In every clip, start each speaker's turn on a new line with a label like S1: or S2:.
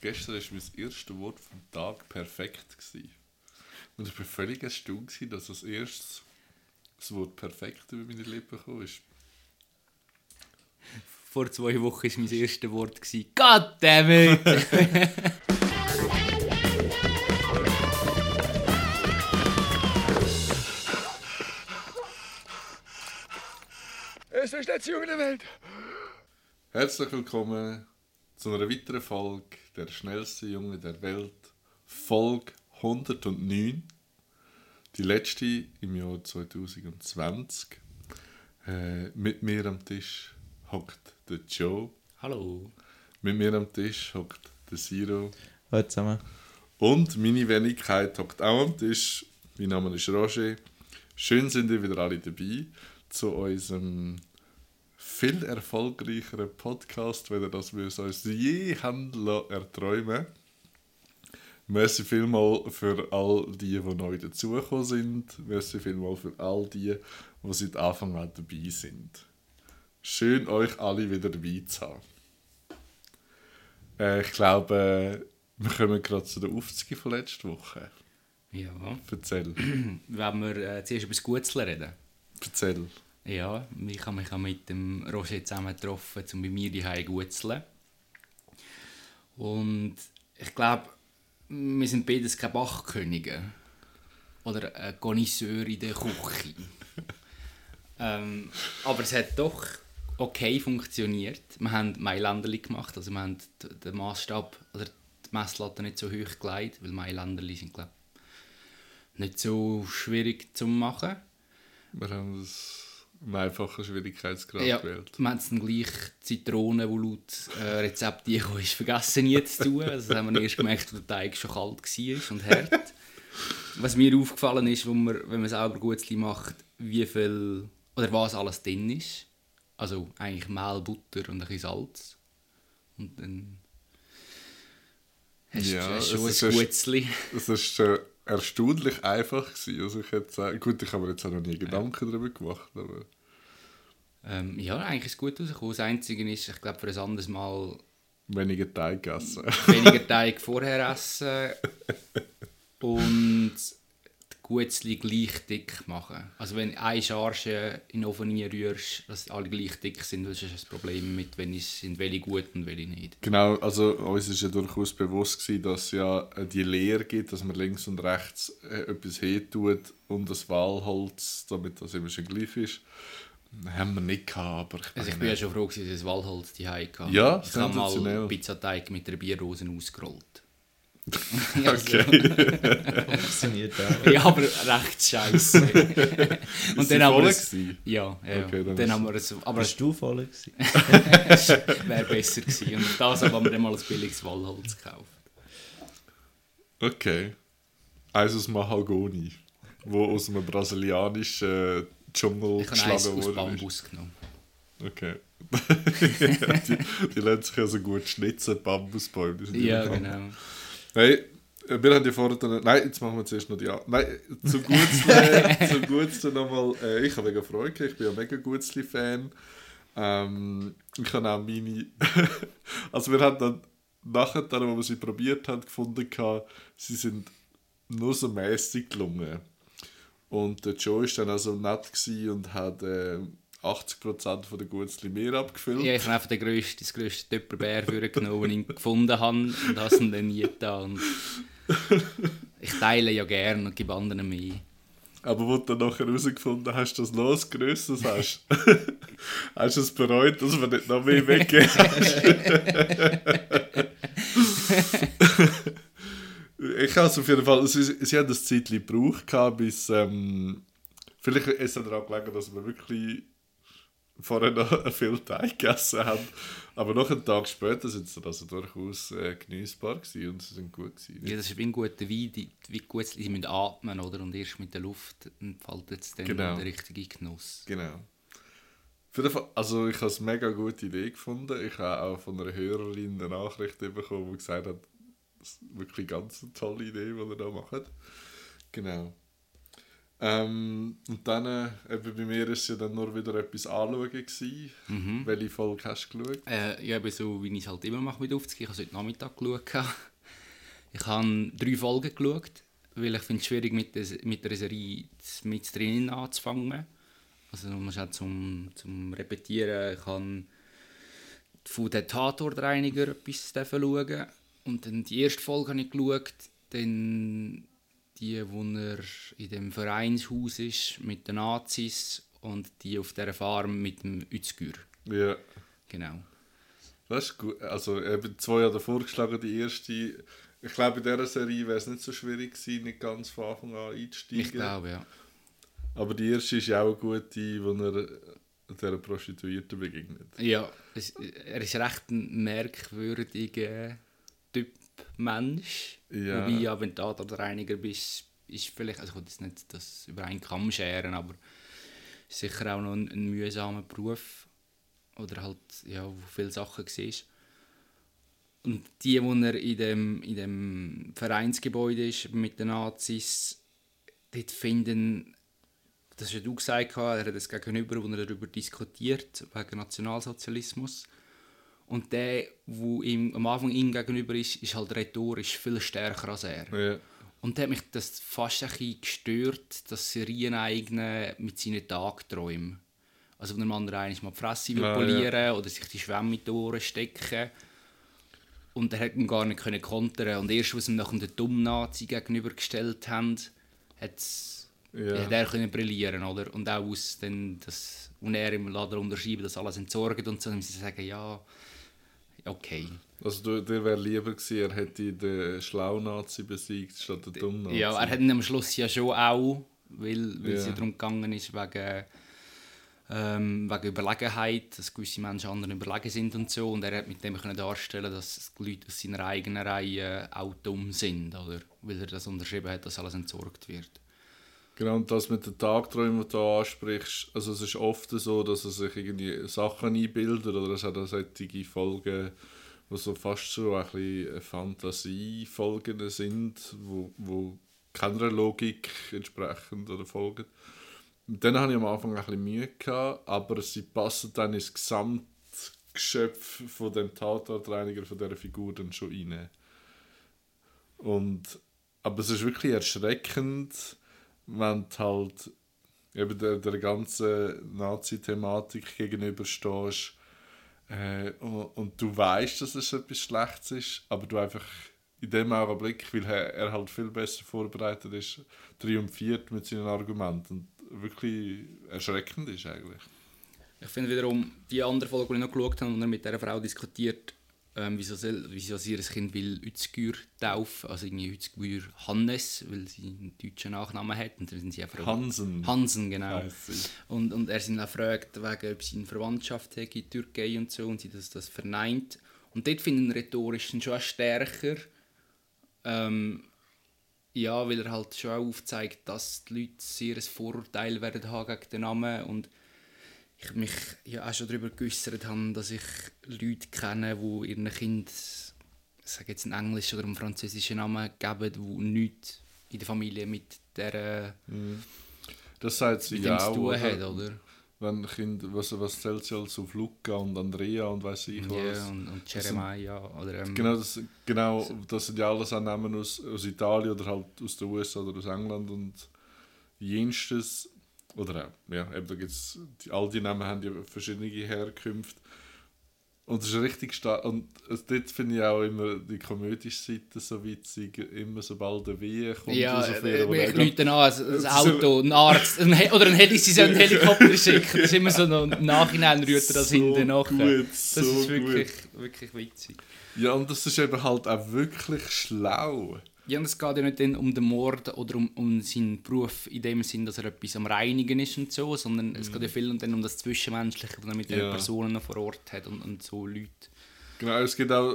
S1: gestern war mein erstes Wort vom Tag perfekt. Gewesen. Und ich war völlig erstaunt, gewesen, dass als erstes das Wort perfekt über meine Lippen gekommen ist.
S2: Vor zwei Wochen war mein erstes Wort. gewesen, God damn it!
S3: Es ist letzte Junge der Welt.
S1: Herzlich willkommen zu einer weiteren Folge der schnellste Junge der Welt, Folge 109. Die letzte im Jahr 2020. Äh, mit mir am Tisch hockt der Joe.
S2: Hallo.
S1: Mit mir am Tisch hockt der Siro.
S4: Hallo zusammen.
S1: Und meine Wenigkeit hockt auch am Tisch. Mein Name ist Roger. Schön sind ihr wieder alle dabei zu unserem viel erfolgreicheren Podcast, wenn ihr das wir uns je haben lassen erträumen. Merci vielmal für all die, die neu dazugekommen sind. Merci vielmal für all die, die seit Anfang an dabei sind. Schön, euch alle wieder dabei zu haben. Äh, ich glaube, wir kommen gerade zu der Aufzüge von letzter Woche.
S2: Ja.
S1: Erzähl.
S2: Wenn wir äh, zuerst über das Gutzler reden.
S1: Erzähl.
S2: Ja, ich habe mich auch mit dem Roger zusammen getroffen, um bei mir die zu gutzeln. Und ich glaube, wir sind beides keine Bachkönige. Oder ein Connoisseur in der Küche. ähm, aber es hat doch okay funktioniert. Wir haben Mailänderli gemacht, also wir haben den Maßstab oder die Messlatte nicht so hoch gelegt, weil Mailänderli sind, glaube nicht so schwierig zu machen.
S1: Wir haben einen einfachen Schwierigkeitsgrad
S2: Ja,
S1: gewählt.
S2: wir haben dann gleich Zitrone, die laut äh, Rezept eingekommen ist, vergessen nie zu tun. Also das haben wir erst gemerkt, als der Teig schon kalt war und hart. Was mir aufgefallen ist, wo man, wenn man selber Gutzli macht, wie viel oder was alles drin ist. Also eigentlich Mehl, Butter und ein bisschen Salz. Und dann hast du
S1: Ja,
S2: schon
S1: es
S2: ein
S1: ist-
S2: Gutzli.
S1: Es war äh, erstaunlich einfach. Gewesen. Also ich hätte sagen, gut, ich habe mir jetzt auch noch nie Gedanken darüber gemacht, aber
S2: Ähm, ja, eigentlich ist es gut rausgekommen. Das Einzige ist, ich glaube, für ein anderes Mal
S1: weniger Teig essen.
S2: weniger Teig vorher essen und Gutzli gleich dick machen. Also wenn eine Charge in den Ofen rührst, dass alle gleich dick sind, das ist das Problem mit, wenn es sind welche gut und welche nicht.
S1: Genau, also uns ist ja durchaus bewusst gewesen, dass es ja die Lehre gibt, dass man links und rechts äh, etwas tut und das Walholz, damit das immer schön gleich ist. Haben wir nicht gehabt, aber ich
S2: Also ich bin ja schon froh, dass ich das Walholz die hatte.
S1: Ja,
S2: ich habe mal. Pizzateig mit einer Bierrose ausgerollt.
S1: Okay.
S4: Funktioniert auch.
S2: ja, aber recht scheiße. und dann haben wir es, ja, ja.
S1: Okay, dann
S2: dann haben wir es, aber
S4: Bist du voll gewesen?
S2: wäre besser gewesen. Und das haben wir dann mal ein billiges Wallholz gekauft.
S1: Okay. Eins aus Mahagoni, wo aus einem brasilianischen Dschungel
S2: Ich habe eins
S1: geschlagen
S2: aus
S1: wurde.
S2: Bambus genommen.
S1: Okay. die, die lassen sich ja so gut schnitzen, Bambusbäume.
S2: Ja, genau.
S1: Hey, äh, wir haben ja vorher... Dann, nein, jetzt machen wir zuerst noch die... A- Nein, zum Gutzli, zum Gutzli nochmal... Äh, ich habe mega Freude ich bin ja mega Gutzli-Fan. Ähm, ich habe auch meine... also wir haben dann nachher, dann, als wir sie probiert haben, gefunden, gehabt, sie sind nur so mäßig gelungen. Und der Joe war dann auch so nett und hat äh, 80% von der Gutzli mehr abgefüllt.
S2: Ja, ich habe einfach den grössten, das grösste Töpperbär genommen, den ich gefunden habe und habe es ihm dann nie getan. Ich teile ja gerne und gebe anderen mehr.
S1: Aber wo du dann nachher herausgefunden hast, dass du noch was Grösseres hast, hast du es bereut, dass wir nicht noch mehr weggeben. ich habe es auf jeden Fall, sie, sie haben das Zeitchen gebraucht, bis, ähm, vielleicht ist es daran gelegen, dass wir wirklich vorher noch viel Teig gegessen haben, aber noch einen Tag später sind sie also durchaus äh, genießbar gewesen und sie sind gut gewesen.
S2: Ja, das ist wie ein guter Wein, die, wie gut sie müssen atmen, oder? Und erst mit der Luft entfaltet es dann
S1: Genau.
S2: der richtige Genuss.
S1: Genau. Auf jeden Fall, also ich habe es eine mega gute Idee gefunden. Ich habe auch von einer Hörerin eine Nachricht bekommen, die gesagt hat, das ist wirklich ganz eine tolle Idee, die ihr da macht. Genau. Ähm, und dann, äh, eben bei mir war es ja dann nur wieder etwas anschauen. Gewesen.
S2: Mhm.
S1: Welche Folge hast du geschaut?
S2: Äh, ja, eben so, wie ich es halt immer mache mit Aufzug. Ich habe es heute Nachmittag geschaut. Ich habe drei Folgen geschaut, weil ich finde es schwierig, mit der, mit der Serie mit drinnen anzufangen. Also man muss auch zum, zum Repetieren. Ich habe von den Tatortreiniger etwas schauen. Und dann die erste Folge habe ich geschaut, dann die, wo er in dem Vereinshaus ist mit den Nazis und die auf der Farm mit dem Özgür.
S1: Ja,
S2: Genau.
S1: das ist gut. Also eben zwei Jahre davor geschlagen, die erste. Ich glaube, in dieser Serie wäre es nicht so schwierig gewesen, nicht ganz von Anfang an einzusteigen.
S2: Ich glaube, ja.
S1: Aber die erste ist ja auch eine gute, wo er dieser Prostituierten begegnet.
S2: Ja, es, er ist recht ein merkwürdiger Typ Mensch.
S1: Ja.
S2: Wobei, ja, wenn du Tatortreiniger bist, ist vielleicht, also ich will jetzt nicht das über einen Kamm scheren, aber ist sicher auch noch ein, ein mühsamer Beruf. Oder halt, ja, wo viele Sachen siehst. Und die, wo er in dem, in dem Vereinsgebäude ist mit den Nazis, dort finden, das hast ja du gesagt, er hat das Gegenüber, wo er darüber diskutiert, wegen Nationalsozialismus. Und der, der ihm am Anfang ihm gegenüber ist, ist halt rhetorisch viel stärker als er.
S1: Ja.
S2: Und da hat mich das fast ein bisschen gestört, das Serieneigene mit seinen Tagträumen. Also wenn der Mann einmal mal die Fresse will
S1: Ah,
S2: polieren oder sich die Schwämme in die Ohren stecken. Und er hat ihn gar nicht können kontern. Und erst, als ihm nachher den dummen Nazi gegenübergestellt haben, hat's,
S1: Ja.
S2: hat er können brillieren, oder? Und auch aus dann das, und er im Laden unterschreiben, das alles entsorgt und so, dann müssen sie sagen, ja, okay.
S1: Also du, dir wäre lieber gewesen, er hätte den Schlaunazi besiegt statt den Dummnazi.
S2: Ja, er hat ihn am Schluss ja schon auch, weil, weil es
S1: Ja.
S2: ja darum gegangen ist, wegen, ähm, wegen Überlegenheit, dass gewisse Menschen anderen überlegen sind und so. Und er hat mit dem können darstellen, dass die Leute aus seiner eigenen Reihe auch dumm sind, oder? Weil er das unterschrieben hat, dass alles entsorgt wird.
S1: Genau, und das mit den Tagträumen, die du ansprichst, also es ist oft so, dass er sich irgendwie Sachen einbildet oder es hat solche Folgen, die so fast so ein bisschen Fantasiefolgen sind, wo, wo keiner Logik entsprechend oder folgen. Mit denen hatte ich am Anfang ein bisschen Mühe, gehabt, aber sie passen dann ins Gesamtgeschöpf von dem Tatortreiniger, von dieser Figur dann schon rein. Und, aber es ist wirklich erschreckend, wenn du halt eben der, der ganzen Nazi-Thematik gegenüberstehst äh, und, und du weißt, dass es etwas Schlechtes ist, aber du einfach in dem Augenblick, weil er, er halt viel besser vorbereitet ist, triumphiert mit seinen Argumenten und wirklich erschreckend ist eigentlich.
S2: Ich finde wiederum, die andere Folge, die ich noch geschaut habe, wo er mit dieser Frau diskutiert, ähm, wieso, soll, wieso sie ihr Kind will Özgür taufen, also irgendwie Özgür Hannes, weil sie einen deutschen Nachnamen hat. Und dann sind sie einfach
S1: Hansen.
S2: Hansen, genau.
S1: sie.
S2: Und, und er sind auch gefragt, wegen, ob sie eine Verwandtschaft hat in Türkei und so, und sie das, das verneint. Und dort finden rhetorisch dann schon auch stärker, ähm, ja, weil er halt schon auch aufzeigt, dass die Leute sehr ein Vorurteil werden haben gegen den Namen und ich mich ja auch schon darüber geäußert habe, dass ich Leute kenne, die ihren Kind, ich sage jetzt einen englischen oder einen französischen Namen geben, die nichts in der Familie mit der
S1: Das sagt sie ja auch, oder?
S2: hat, oder?
S1: Wenn Kind, was, was zählt sie als auf Luca und Andrea und weiß ich was.
S2: Ja, und, und Jeremiah, oder ähm,
S1: Genau, das, genau, das sind ja alles auch Namen aus, aus Italien oder halt aus den USA oder aus England und jenstes, oder auch, ja, eben da gibt's, die, all die Namen haben ja verschiedene Herkünfte. Und das ist richtig stark. Und also dort finde ich auch immer die komödische Seite so witzig, immer sobald der Wehe kommt.
S2: Ja, äh,
S1: ihr, wo er
S2: ich Leute an, ein, ein Auto, ein Arzt, ein oder ein Heli, sie sollen einen Helikopter schicken. Das ist immer so noch, im Nachhinein rührt er das
S1: So
S2: hinten nach. Das
S1: so
S2: ist wirklich,
S1: gut.
S2: wirklich witzig.
S1: Ja, und das ist eben halt auch wirklich schlau.
S2: Ja, und es geht ja nicht um den Mord oder um, um seinen Beruf in dem Sinn, dass er etwas am Reinigen ist und so, sondern es geht ja viel dann um das Zwischenmenschliche, das er mit den
S1: Ja.
S2: Personen noch vor Ort hat und, und so Leute.
S1: Genau, es gibt auch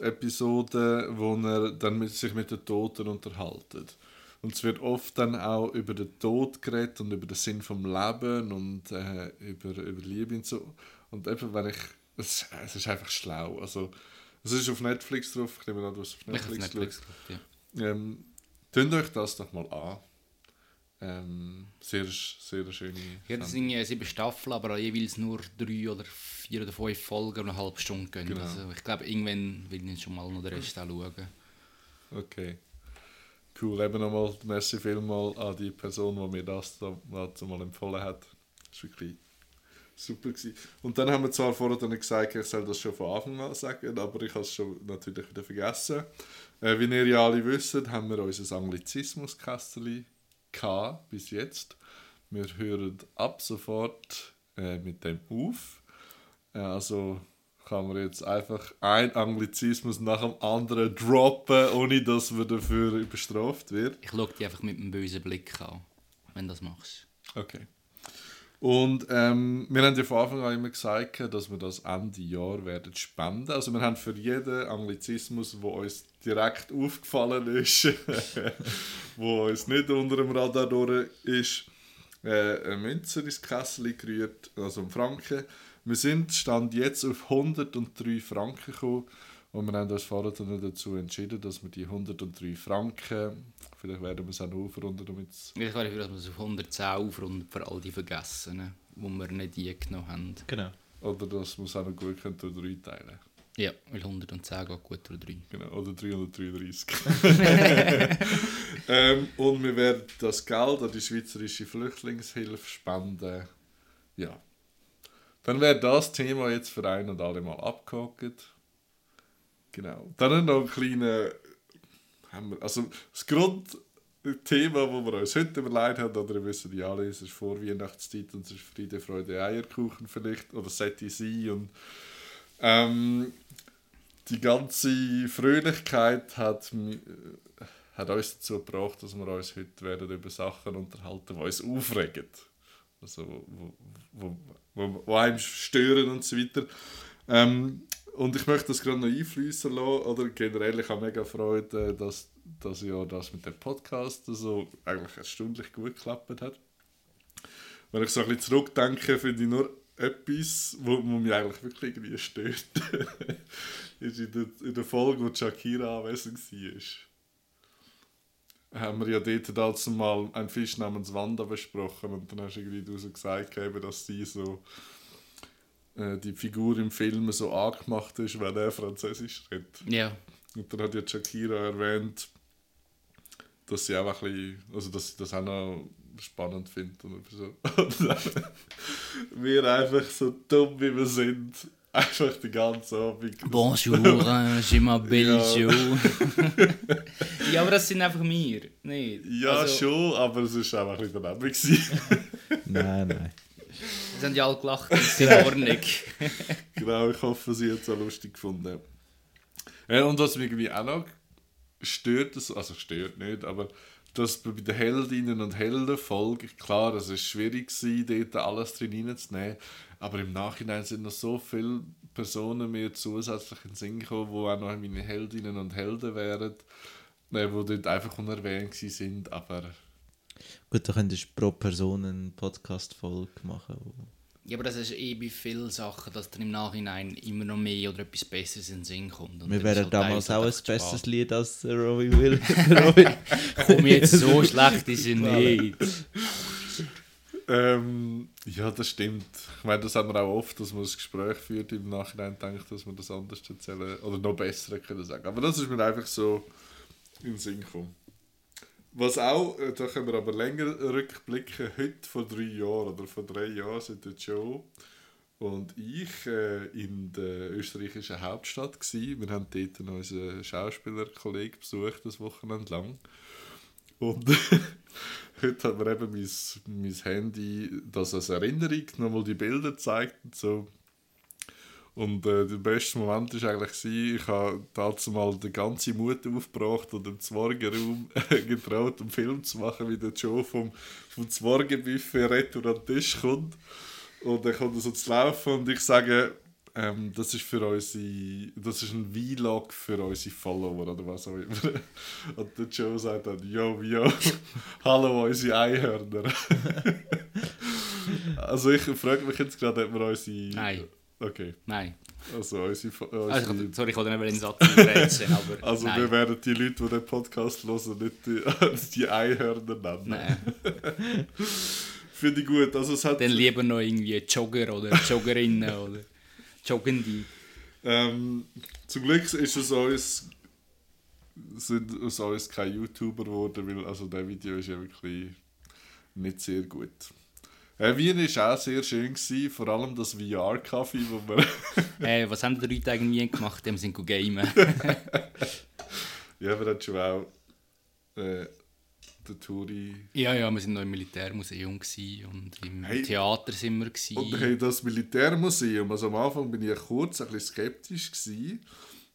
S1: Episoden, wo er dann mit, sich mit den Toten unterhaltet. Und es wird oft dann auch über den Tod geredet und über den Sinn vom Leben und äh, über, über Liebe und so. Und eben, wenn ich... Es, es ist einfach schlau. Also, es ist auf Netflix drauf. Ich nehme an, du hast auf Netflix,
S2: Netflix
S1: Netflix
S2: geschaut, ja.
S1: ähm, Tönt euch das doch mal an. Ähm, sehr, sehr schöne.
S2: Ja, das sind ja sieben Staffeln, aber jeweils nur drei oder vier oder fünf Folgen und eine halbe Stunde gehen.
S1: Genau.
S2: Also ich glaube, irgendwann will ich schon mal noch den Rest auch schauen.
S1: Okay. Cool, eben nochmal merci vielmal an die Person, die mir das da dazu mal empfohlen hat. Das war wirklich super. Gewesen. Und dann haben wir zwar vorher dann gesagt, ich soll das schon von Anfang an sagen, aber ich habe es schon natürlich wieder vergessen. Äh, wie ihr ja alle wisst, haben wir unser Anglizismus-Kästchen bis jetzt. Wir hören ab sofort äh, mit dem auf. Äh, also kann man jetzt einfach ein Anglizismus nach dem anderen droppen, ohne dass man dafür bestraft wird.
S2: Ich schaue dich einfach mit einem bösen Blick an, wenn du das machst.
S1: Okay. Und ähm, wir haben ja von Anfang an immer gesagt, dass wir das Ende Jahr werden spenden. Also wir haben für jeden Anglizismus, wo uns direkt aufgefallen ist, wo uns nicht unter dem Radar durch ist, äh, eine Münze ins Kessel gerührt, also einen Franken. Wir sind stand jetzt auf 103 Franken gekommen und wir haben uns vorher dazu entschieden, dass wir die 103 Franken, vielleicht werden wir es auch noch aufrunden, damit es
S2: Ich wäre dafür, dass wir es auf 110 aufrunden für all die Vergessenen, die wir nicht eingenommen haben.
S4: Genau.
S1: Oder dass man es auch noch gut können durch 3 teilen
S2: Ja, weil 110 geht gut durch 3.
S1: Genau, oder 333. ähm, und wir werden das Geld an die Schweizerische Flüchtlingshilfe spenden. Ja. Dann wäre das Thema jetzt für ein und alle Mal abgehakt. Genau. Dann noch ein kleiner. Haben wir, also das Grundthema, das wir uns heute überlegt haben, oder ihr wisst ja alle, es ist Vorweihnachtszeit und es ist Friede, Freude, Eierkuchen vielleicht, oder sollte sein. Und ähm, die ganze Fröhlichkeit hat, äh, hat uns dazu gebracht, dass wir uns heute werden über Sachen unterhalten, die uns aufregen. Also, wo, wo, wo, wo einem stören und so weiter. Ähm, und ich möchte das gerade noch einfließen lassen, oder generell, ich habe mega Freude, äh, dass, dass ja das mit dem Podcast so eigentlich erstaunlich gut geklappt hat. Wenn ich so ein bisschen zurückdenke, finde ich nur etwas, wo, wo mich eigentlich wirklich irgendwie stört. ist in der, in der Folge, wo Shakira anwesend war. Haben wir ja dort dazu mal einen Fisch namens Wanda besprochen und dann hast du irgendwie so gesagt, dass sie so äh, die Figur im Film so angemacht ist, weil er Französisch redet.
S2: Ja,
S1: Und dann hat ja Shakira erwähnt, dass sie auch ein bisschen, also dass sie das auch noch spannend findet. Und so. Und dann, wir einfach so dumm wie wir sind, einfach die ganze Abend.
S2: Bonjour, je m'appelle
S1: Ja.
S2: Joe. ja, aber das sind einfach wir, nicht?
S1: Ja,
S2: also,
S1: schon, aber es war auch ein bisschen daneben. gewesen.
S4: Nein, nein.
S2: Sie haben ja alle gelacht, das ist in Ordnung.
S1: genau, ich hoffe, sie hat es auch lustig gefunden. Ja, und was mich irgendwie auch noch stört, also stört nicht, aber dass bei den Heldinnen und Helden-Folge, klar, es war schwierig, gewesen, dort alles drin reinzunehmen, aber im Nachhinein sind noch so viele Personen mir zusätzlich in den Sinn gekommen, die auch noch meine Heldinnen und Helden wären, die dort einfach unerwähnt gewesen sind, aber
S4: Gut, da könntest du pro Person eine Podcast-Folge machen. wo-
S2: Ja, aber das ist eh bei vielen Sachen, dass dann im Nachhinein immer noch mehr oder etwas Besseres in den Sinn kommt. Und
S4: Wir wären
S2: halt
S4: damals auch ein besseres. Lied als Robbie Will. Robbie.
S2: Komm jetzt, so schlecht ist er nicht.
S1: Ähm, ja, das stimmt. Ich meine, das haben wir auch oft, dass man das Gespräch führt, im Nachhinein denkt, dass man das anders erzählen oder noch besser können sagen. Aber das ist mir einfach so in den Sinn gekommen. Was auch, äh, da können wir aber länger rückblicken, heute vor drei Jahren oder vor drei Jahren sind der Joe und ich äh, in der österreichischen Hauptstadt gsi. Wir haben dort unseren Schauspielerkollegen besucht, das Wochenende lang. Und heute hat mir eben mein, mein Handy das als Erinnerung nochmal die Bilder gezeigt und so. Und äh, der beste Moment war eigentlich, ich habe dazu mal den ganzen Mut aufgebracht und im Zworgenraum getraut, einen Film zu machen, wie der Joe vom, vom Zworgenbuffet retour an den Tisch kommt. Und dann kommt er so zu laufen und ich sage, ähm, das ist für unsere, das ist ein Vlog für unsere Follower oder was auch immer. Und der Joe sagt dann, yo, yo, hallo unsere Einhörner. also ich frage mich jetzt gerade, ob wir unsere...
S2: Nein.
S1: Okay.
S2: Nein.
S1: Also unsere... unsere
S2: Also, ich- sorry, ich wollte nicht in den Satz überreizen, aber
S1: also
S2: nein.
S1: wir werden die Leute, die den Podcast hören, nicht die, die Einhörner nennen.
S2: nein.
S1: Finde ich gut. Also es hat...
S2: Dann lieber noch irgendwie Jogger oder Joggerinnen oder Joggende.
S1: Ähm, zum Glück ist es uns, sind aus uns keine YouTuber geworden, weil also das Video ist ja wirklich nicht sehr gut. Äh, Wien war auch sehr schön, gewesen, vor allem das VR-Kaffee, wo wir...
S2: Äh, was haben die Leute eigentlich gemacht? Die haben sind gamen.
S1: ja, wir hatten schon auch äh, den Touri...
S2: ja, ja, wir sind noch im Militärmuseum und im
S1: Hey.
S2: Theater sind wir gsi.
S1: Und hey, das Militärmuseum, also am Anfang bin ich kurz ein bisschen skeptisch gewesen,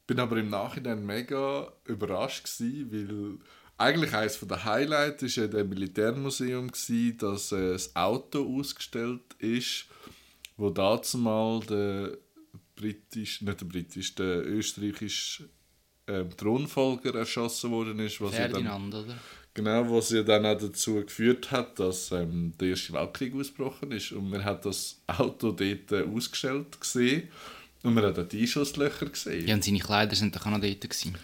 S1: bin aber im Nachhinein mega überrascht gewesen, weil eigentlich eines der Highlights ist ja in dem Militärmuseum gewesen, dass äh, das Auto ausgestellt ist, wo dazu mal der britisch, nicht der britisch, der österreichische ähm, Thronfolger erschossen worden ist, was ja dann
S2: Ferdinand, oder?
S1: Genau, was ja dann auch dazu geführt hat, dass ähm, der Erste Weltkrieg ausgebrochen ist. Und man hat das Auto dort äh, ausgestellt gesehen. Und man hat auch die Einschusslöcher gesehen.
S2: Ja, und seine Kleider sind doch auch noch dort gewesen.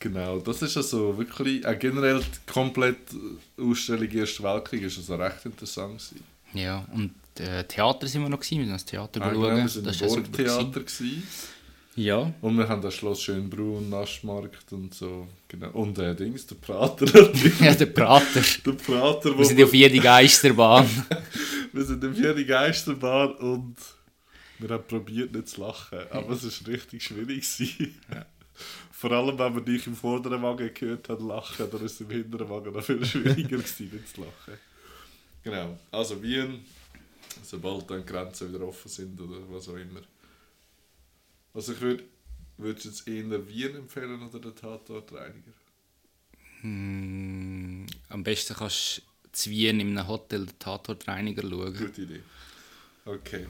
S1: Genau, das ist also wirklich, auch generell die komplette Ausstellung Erste Weltkrieg ist also recht interessant gewesen.
S2: Ja, und äh, Theater sind wir noch gewesen. Wir sind das Theater
S1: Ah, genau, wir
S2: das ja gewesen.
S1: Burgtheater.
S2: Ja,
S1: Und wir haben das Schloss Schönbrunn, Naschmarkt und so. Genau. Und äh, Dings, der Prater natürlich.
S2: ja, der Prater.
S1: der Prater,
S2: Wir sind auf jede Geisterbahn.
S1: Wir sind in vier Geisterbahn und wir haben probiert nicht zu lachen, aber es war richtig schwierig. gewesen. Vor allem, wenn man dich im vorderen Wagen gehört hat lachen, dann ist es im hinteren Wagen noch viel schwieriger gewesen, nicht zu lachen. Genau, also Wien, sobald dann die Grenzen wieder offen sind oder was auch immer. Also ich würde, würdest du jetzt eher Wien empfehlen oder den Tatortreiniger?
S2: Hm, am besten kannst du zu Wien in einem Hotel den Tatortreiniger schauen.
S1: Gute Idee. Okay.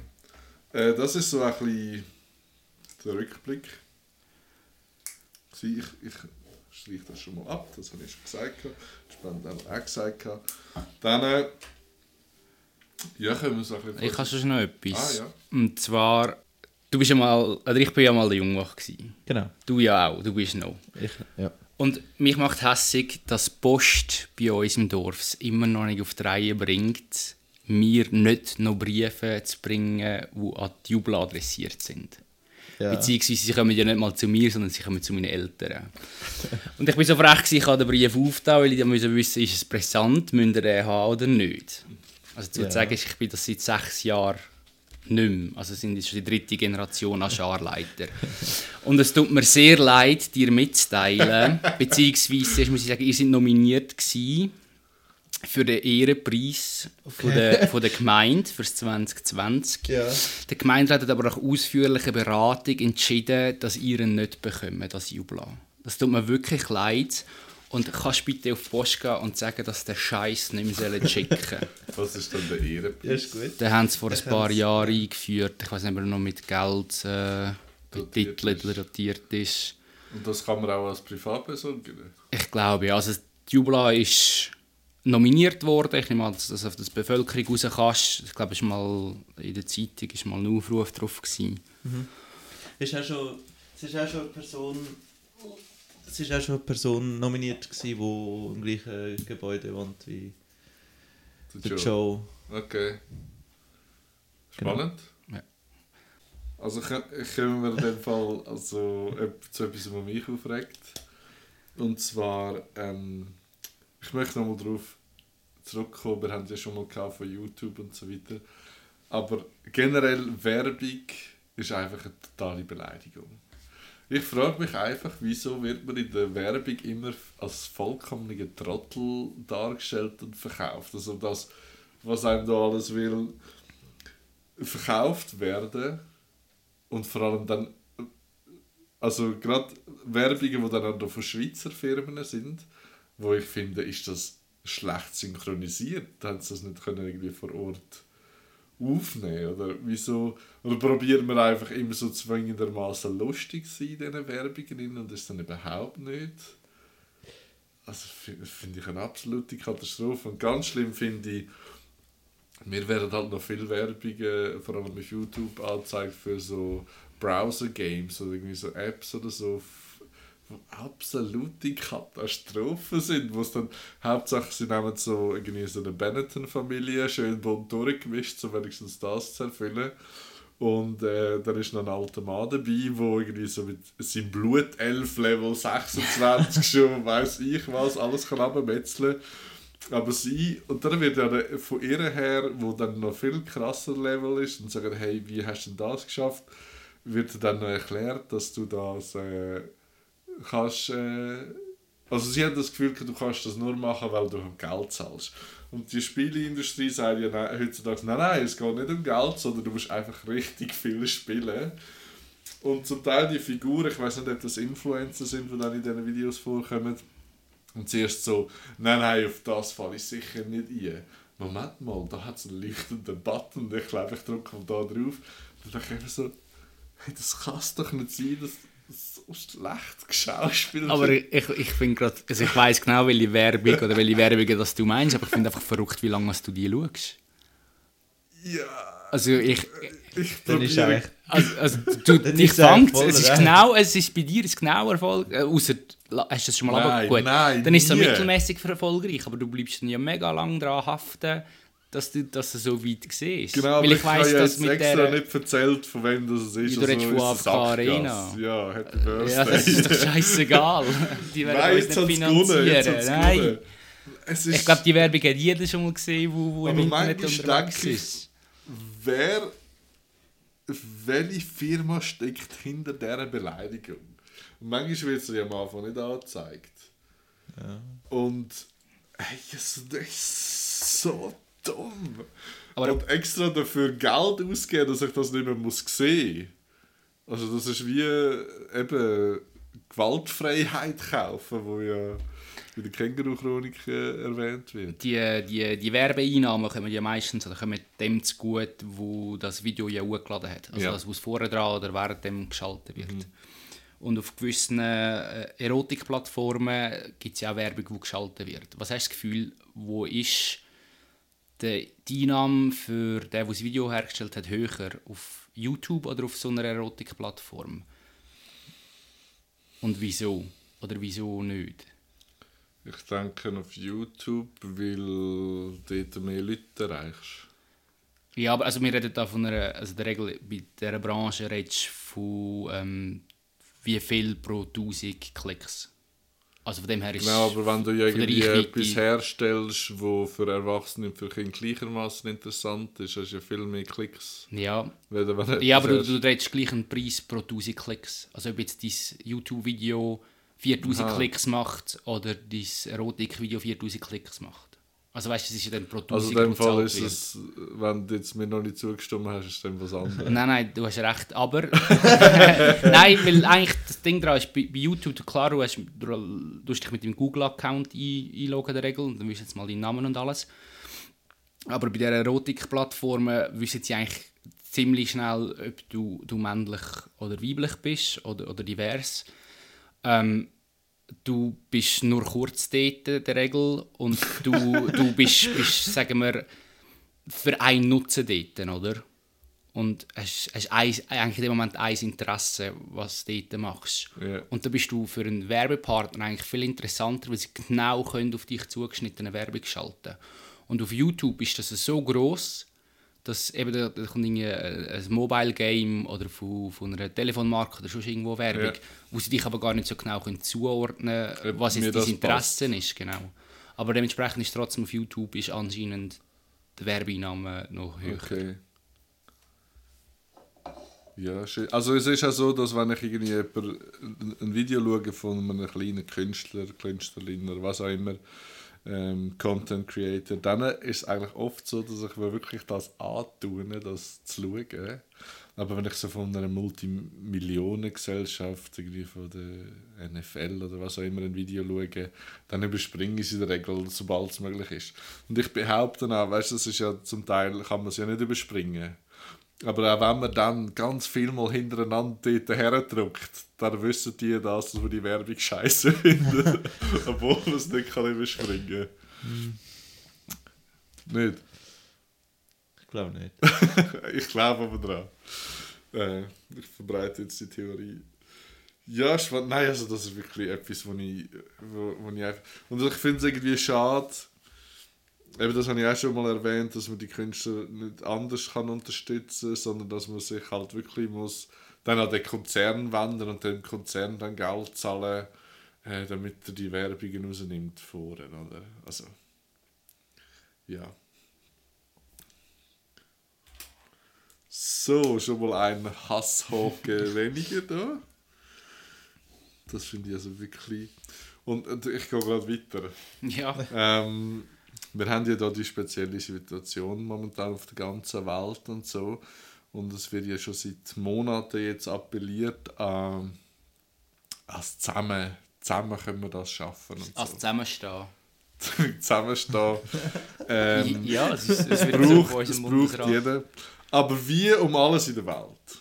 S1: Äh, das ist so ein bisschen der Rückblick. Ich, ich streiche das schon mal ab, das habe ich schon gesagt. Spannend haben wir auch gesagt. Dann, äh, ja, können wir so ein bisschen...
S2: Ich habe schon noch etwas.
S1: Ah, ja.
S2: Und zwar, du bist ja mal, oder ich bin ja mal der Jungwach gewesen.
S4: Genau.
S2: Du ja auch, du bist noch.
S4: Ich, ja.
S2: Und mich macht hässig, dass die Post bei uns im Dorf es immer noch nicht auf die Reihe bringt, mir nicht noch Briefe zu bringen, die an die Jubel adressiert sind.
S4: Ja.
S2: Beziehungsweise sie kommen ja nicht mal zu mir, sondern sie kommen zu meinen Eltern. Und ich bin so frech, gewesen, ich habe den Brief aufgetan, weil ich dann müssen wissen, ist es brisant, müsst ihr den haben oder nicht. Also zu
S4: Ja.
S2: sagen, ich bin das seit sechs Jahren nicht mehr. Also sind jetzt schon die dritte Generation an Scharleiter. Und es tut mir sehr leid, dir mitzuteilen, beziehungsweise muss ich sagen, ihr seid nominiert gewesen für den Ehrenpreis von der, von der Gemeinde fürs 2020.
S4: Ja.
S2: Der Gemeinderat hat aber nach ausführlicher Beratung entschieden, dass ihr ihn nicht bekommen, das Jubla. Das tut mir wirklich leid. Und kannst bitte auf die Post gehen und sagen, dass der Scheiß nicht mehr schicken sollen.
S1: Was ist dann der Ehrenpreis?
S4: Ja, ist gut.
S2: Den haben sie vor ein paar Jahren eingeführt. Ich weiß nicht, ob er noch mit Geld äh, betitelt oder dotiert ist.
S1: Und das kann man auch als Privatperson gewinnen?
S2: Ich glaube, ja. Also, die Jubla ist nominiert worden. Ich nehme an, dass du das auf die Bevölkerung raus kannst. Ich glaube, es ist mal in der Zeitung ist mal ein Aufruf drauf. Gewesen.
S4: Ist auch schon, es ist auch schon eine Person, es ist auch schon eine Person nominiert gewesen, die im gleichen Gebäude wohnt wie der Joe.
S1: Okay.
S4: Genau.
S1: Spannend.
S2: Ja.
S1: Also ich, ich komme mir in dem Fall also, zu etwas, was mich aufregt. Und zwar, ähm, ich möchte nochmal darauf zurückkommen, wir haben es ja schon mal gehabt von YouTube und so weiter. Aber generell Werbung ist einfach eine totale Beleidigung. Ich frage mich einfach, wieso wird man in der Werbung immer als vollkommener Trottel dargestellt und verkauft. Also das, was einem da alles will, verkauft werden und vor allem dann, also gerade Werbungen, die dann auch von Schweizer Firmen sind, wo ich finde, ist das schlecht synchronisiert, haben sie das nicht können irgendwie vor Ort aufnehmen? Oder wieso? Oder probiert man einfach immer so zwingendermaßen lustig zu sein in diesen Werbungen und ist dann überhaupt nicht? Also fi- finde ich eine absolute Katastrophe. Und ganz schlimm finde ich mir werden halt noch viel Werbungen, vor allem auf YouTube, angezeigt für so Browser-Games oder irgendwie so Apps oder so, absolute Katastrophen sind, wo es dann hauptsächlich sie nehmen so irgendwie so eine Benetton-Familie schön bunt durchgemischt, so wenigstens das zu erfüllen. Und äh, dann ist noch ein alter Mann dabei, der irgendwie so mit seinem Blutelf Level 26 schon weiß ich was, alles kann abmetzeln. Aber sie, und dann wird ja von ihr her, wo dann noch viel krasser Level ist, und sagen, hey, wie hast du denn das geschafft, wird dann noch erklärt, dass du das äh, kannst. Äh, also sie haben das Gefühl, du kannst das nur machen, weil du Geld zahlst. Und die Spieleindustrie sagt ja nein, heutzutage, nein, nein, es geht nicht um Geld, sondern du musst einfach richtig viel spielen. Und zum Teil die Figuren, ich weiß nicht, ob das Influencer sind, die dann in diesen Videos vorkommen, und zuerst so, nein, nein, auf das falle ich sicher nicht ein. Moment mal, da hat es einen leuchtenden Button, ich glaube, ich drücke da drauf. Dann dachte ich einfach so, hey, das kann doch nicht sein, dass das so schlecht geschauspielt
S2: Aber ich, ich finde gerade, also ich weiß genau, welche Werbung oder welche Werbungen das du meinst, aber ich finde einfach verrückt, wie lange du die schaust.
S1: Ja.
S2: Also ich,
S1: ich
S4: Dann ist
S1: probiere.
S2: also, also du, dich
S4: es
S2: fängt, es ist genau, es ist bei dir ist genau Erfolg, äh, außer, hast du das schon mal
S1: Nein,
S2: aber gut,
S1: nein,
S2: dann ist es so mittelmäßig erfolgreich, aber du bleibst dann ja mega lang daran haften, dass du, dass so weit siehst.
S1: Genau,
S2: Weil
S1: ich,
S2: ich weiss, dass mit
S1: extra
S2: der...
S1: nicht erzählt, von wem das es ist.
S2: Du redest von
S1: es.
S2: Arena.
S1: Ja, Happy Birthday.
S2: Ja, das ist doch scheißegal. Die werden
S1: Nein, jetzt
S2: nicht
S1: es gewonnen. Jetzt
S2: finanzieren. Nein.
S1: Es ist,
S2: Ich glaube, die Werbung hat jeder schon mal gesehen, wo, wo im
S1: Aber
S2: Internet
S1: manchmal
S2: unterwegs
S1: ich-
S2: ist.
S1: wer, welche Firma steckt hinter dieser Beleidigung? Und manchmal wird sie ja am Anfang nicht angezeigt.
S4: Ja.
S1: Und ey, das ist so dumm.
S2: Aber-
S1: und extra dafür Geld ausgeben, dass ich das nicht mehr muss sehen Also das ist wie eben Gewaltfreiheit kaufen, wo ja in der Känguru-Chronik äh, erwähnt wird.
S2: Die, die, die Werbeeinnahmen kommen ja meistens oder kommen dem zu gut, wo das Video ja hochgeladen hat. Also
S1: Ja.
S2: das, was vorher dran oder während dem geschaltet wird. Und auf gewissen äh, Erotikplattformen gibt es ja auch Werbung, die geschaltet wird. Was hast du das Gefühl, wo ist die, Einnahme für den, der das Video hergestellt hat, höher? Auf YouTube oder auf so einer Erotikplattform? Und wieso? Oder wieso nicht?
S1: Ich denke auf YouTube, weil dort mehr Leute erreichst.
S2: Ja, aber also wir reden da von einer, also der Regel bei dieser Branche redest du von ähm, wie viel pro 1000 Klicks. Also von dem her ist
S1: Genau, aber wenn du ja irgendwie etwas herstellst, wo für Erwachsene und für Kinder gleichermaßen interessant ist, hast du ja viel mehr Klicks.
S2: ja, ja, aber du, du redest gleich einen Preis pro 1000 Klicks. Also ob jetzt dein YouTube-Video 4000
S1: Aha.
S2: Klicks macht oder dein Erotik-Video 4000 Klicks macht. Also weißt du, es ist ja dann pro 1000
S1: Also in dem Fall ist es, wenn du jetzt mir noch nicht zugestimmt hast, ist es dann was anderes.
S2: Nein, nein, du hast recht. Aber. nein, weil eigentlich das Ding daran ist, bei, bei YouTube, klar, du, hast, du, du hast dich mit deinem Google-Account ein, einloggen in der Regel. Und dann wissen jetzt mal deinen Namen und alles. Aber bei dieser Erotik-Plattformen wissen sie eigentlich ziemlich schnell, ob du, du männlich oder weiblich bist oder, oder divers. Ähm, du bist nur kurz dort in der Regel und du, du bist, bist, sagen wir, für einen Nutzen dort, oder? Und hast, hast ein, eigentlich in dem Moment ein Interesse, was du dort machst.
S1: Ja.
S2: Und dann bist du für einen Werbepartner eigentlich viel interessanter, weil sie genau können auf dich zugeschnittene Werbung schalten Und auf YouTube ist das so groß, dass eben da, da kommt irgendwie ein Mobile Game oder von, von einer Telefonmarke oder sonst irgendwo Werbung,
S1: Ja.
S2: wo sie dich aber gar nicht so genau können zuordnen können,
S1: Ob
S2: was jetzt dein
S1: das
S2: Interesse ist. Genau. Aber dementsprechend ist trotzdem auf YouTube ist anscheinend die Werbeeinnahme noch höher.
S1: Okay. Ja, schön. Also es ist ja so, dass wenn ich irgendwie jemand, ein- ein Video schaue von einem kleinen Künstler, Künstlerin oder was auch immer, ähm, Content Creator, dann ist es eigentlich oft so, dass ich mir wirklich das antue, das zu schauen. Aber wenn ich so von einer Multimillionengesellschaft, irgendwie von der NFL oder was auch immer, ein Video schaue, dann überspringe ich es in der Regel, sobald es möglich ist. Und ich behaupte auch, weißt du, das ist ja zum Teil, kann man es ja nicht überspringen. Aber auch wenn man dann ganz viel mal hintereinander dort herdrückt, dann wissen die das, dass man die Werbung scheiße findet. Obwohl man es nicht kann überspringen kann. Nicht?
S4: glaube nicht.
S1: ich glaube aber dran. Äh, ich verbreite jetzt die Theorie. Ja, spannend. Nein, also das ist wirklich etwas, wo ich, wo, wo ich einfach... Und ich finde es irgendwie schade, eben das habe ich auch schon mal erwähnt, dass man die Künstler nicht anders kann unterstützen sondern dass man sich halt wirklich muss dann an den Konzern wenden und dem Konzern dann Geld zahlen, äh, damit er die Werbungen rausnimmt vorne, oder? Also, ja. So, schon mal ein Hasshaken weniger da. Das finde ich also wirklich... Und, und ich gehe gerade weiter.
S2: Ja.
S1: Ähm, wir haben ja da die spezielle Situation momentan auf der ganzen Welt und so. Und es wird ja schon seit Monaten jetzt appelliert, ähm, als zusammen, zusammen können wir das schaffen. Und
S2: Als
S1: so.
S2: Zusammenstehen.
S1: Zusammenstehen. Ähm,
S2: ja, es, ist, es
S1: braucht, es braucht jeder. Aber wie um alles in der Welt,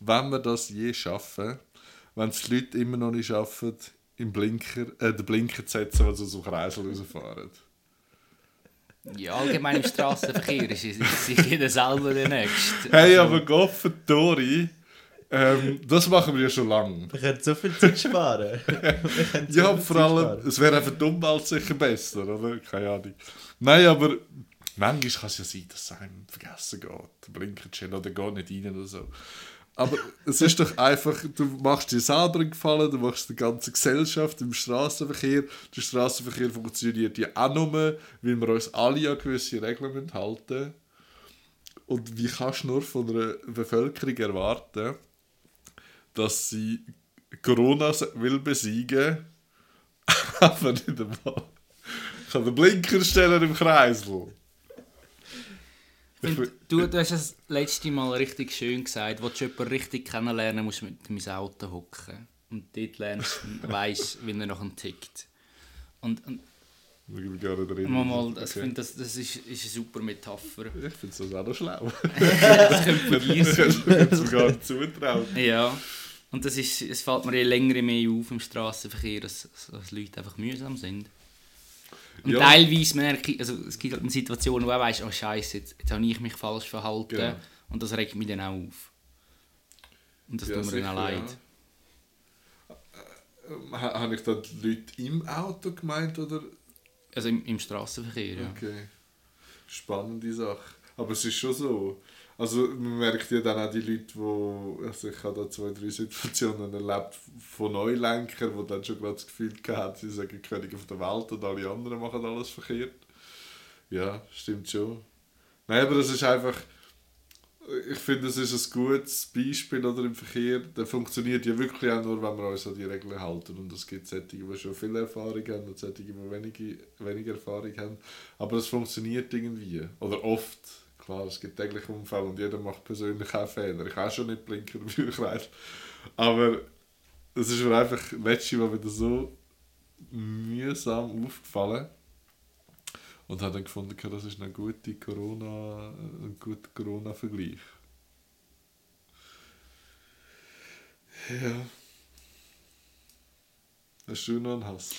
S1: wenn wir das je schaffen, wenn es die Leute immer noch nicht schaffen, im Blinker, äh, den Blinker zu setzen, wenn sie aus dem Kreisel rausfahren.
S2: Ja, allgemein im Straßenverkehr ist, ist, ist sich jeder selber der Nächste.
S1: Hey,
S2: Also,
S1: aber Gott Tori, ähm, das machen wir ja schon lange.
S4: Wir können so viel Zeit sparen. So
S1: Ja,
S4: viel
S1: vor
S4: Zeit
S1: allem,
S4: sparen.
S1: es wäre einfach die Umwelt sicher besser, oder? Keine Ahnung. Nein, aber manchmal kann es ja sein, dass es einem vergessen geht. Der Blinker chill oder geht nicht rein oder so. Aber es ist doch einfach, du machst dir selber einen Gefallen, du machst der ganzen Gesellschaft im Straßenverkehr. Der Straßenverkehr funktioniert ja auch nur, weil wir uns alle an gewisse Regeln halten Und wie kannst du nur von einer Bevölkerung erwarten, dass sie Corona will besiegen, aber nicht einmal. Kann den Blinker stellen im Kreisel.
S2: Find, du, du hast das letzte Mal richtig schön gesagt, wo du jemanden richtig kennenlernen musst, mit dem Auto hocken. Und dort lernst du, weißt, wie er noch tickt. Und, und
S1: Ich bin gar nicht drin.
S2: mal, mal, das,
S1: Okay.
S2: find, das, das ist, ist eine super Metapher.
S1: Ich finde das auch noch schlau.
S2: Das könnte von dir
S1: Ich
S2: sein.
S1: es mir gar nicht zutrauen.
S2: Ja. Und das ist, es fällt mir je länger je mehr auf im Straßenverkehr, dass, dass Leute einfach mühsam sind. Und
S1: Ja.
S2: teilweise merke ich, also es gibt halt Situationen, wo du weißt, oh Scheiße, jetzt, jetzt habe ich mich falsch verhalten.
S1: Genau.
S2: Und das regt mich dann auch auf. Und das
S1: Ja,
S2: tut mir dann auch leid.
S1: Ähm, ha- Habe ich da die Leute im Auto gemeint oder?
S2: Also im, im Straßenverkehr, ja.
S1: Okay. Spannende Sache. Aber es ist schon so. Also man merkt ja dann auch die Leute, die, also ich habe da zwei, drei Situationen erlebt von Neulenkern, die dann schon gerade das Gefühl hatten, sie sagen König auf der Welt und alle anderen machen alles verkehrt. Ja, stimmt schon. Nein, aber das ist einfach, ich finde, das ist ein gutes Beispiel oder im Verkehr. Der funktioniert ja wirklich auch nur, wenn wir uns an die Regeln halten. Und es gibt solche, die schon viel Erfahrung haben und solche, die wenige, weniger Erfahrung haben. Aber es funktioniert irgendwie. Oder oft. Klar, es gibt täglich Unfälle und jeder macht persönlich auch Fehler. Ich auch schon nicht blinken im Bücherkreis. Aber es ist mir einfach letztes Mal wieder so mühsam aufgefallen. Und habe dann gefunden, das ist eine gute Corona, ein guter Corona-Vergleich. Ja. Hast du noch einen Hass?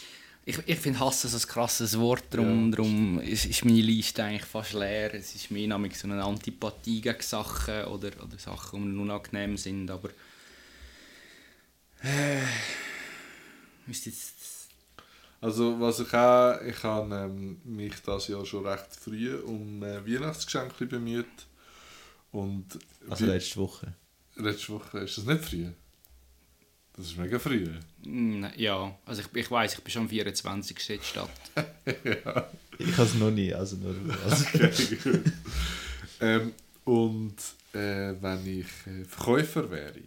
S2: Ich, ich finde Hass so ein krasses Wort, darum,
S1: Ja,
S2: darum ist, ist meine Liste eigentlich fast leer. Es ist mehr nämlich so eine Antipathie gegen Sachen oder, oder Sachen, die mir unangenehm sind, aber... Äh, müsste jetzt...
S1: Also was ich auch, ich habe ähm, mich das Jahr schon recht früh um äh, Weihnachtsgeschenke bemüht. Und
S4: Also letzte Woche.
S1: letzte Woche, ist das nicht früh? Das ist mega früh.
S2: Mm, Ja, also ich, ich weiss, ich bin schon am 24. in der Stadt.
S4: Ich habe es noch nie, also nur also,
S1: Okay, gut. ähm, und äh, wenn ich äh, Verkäufer wäre,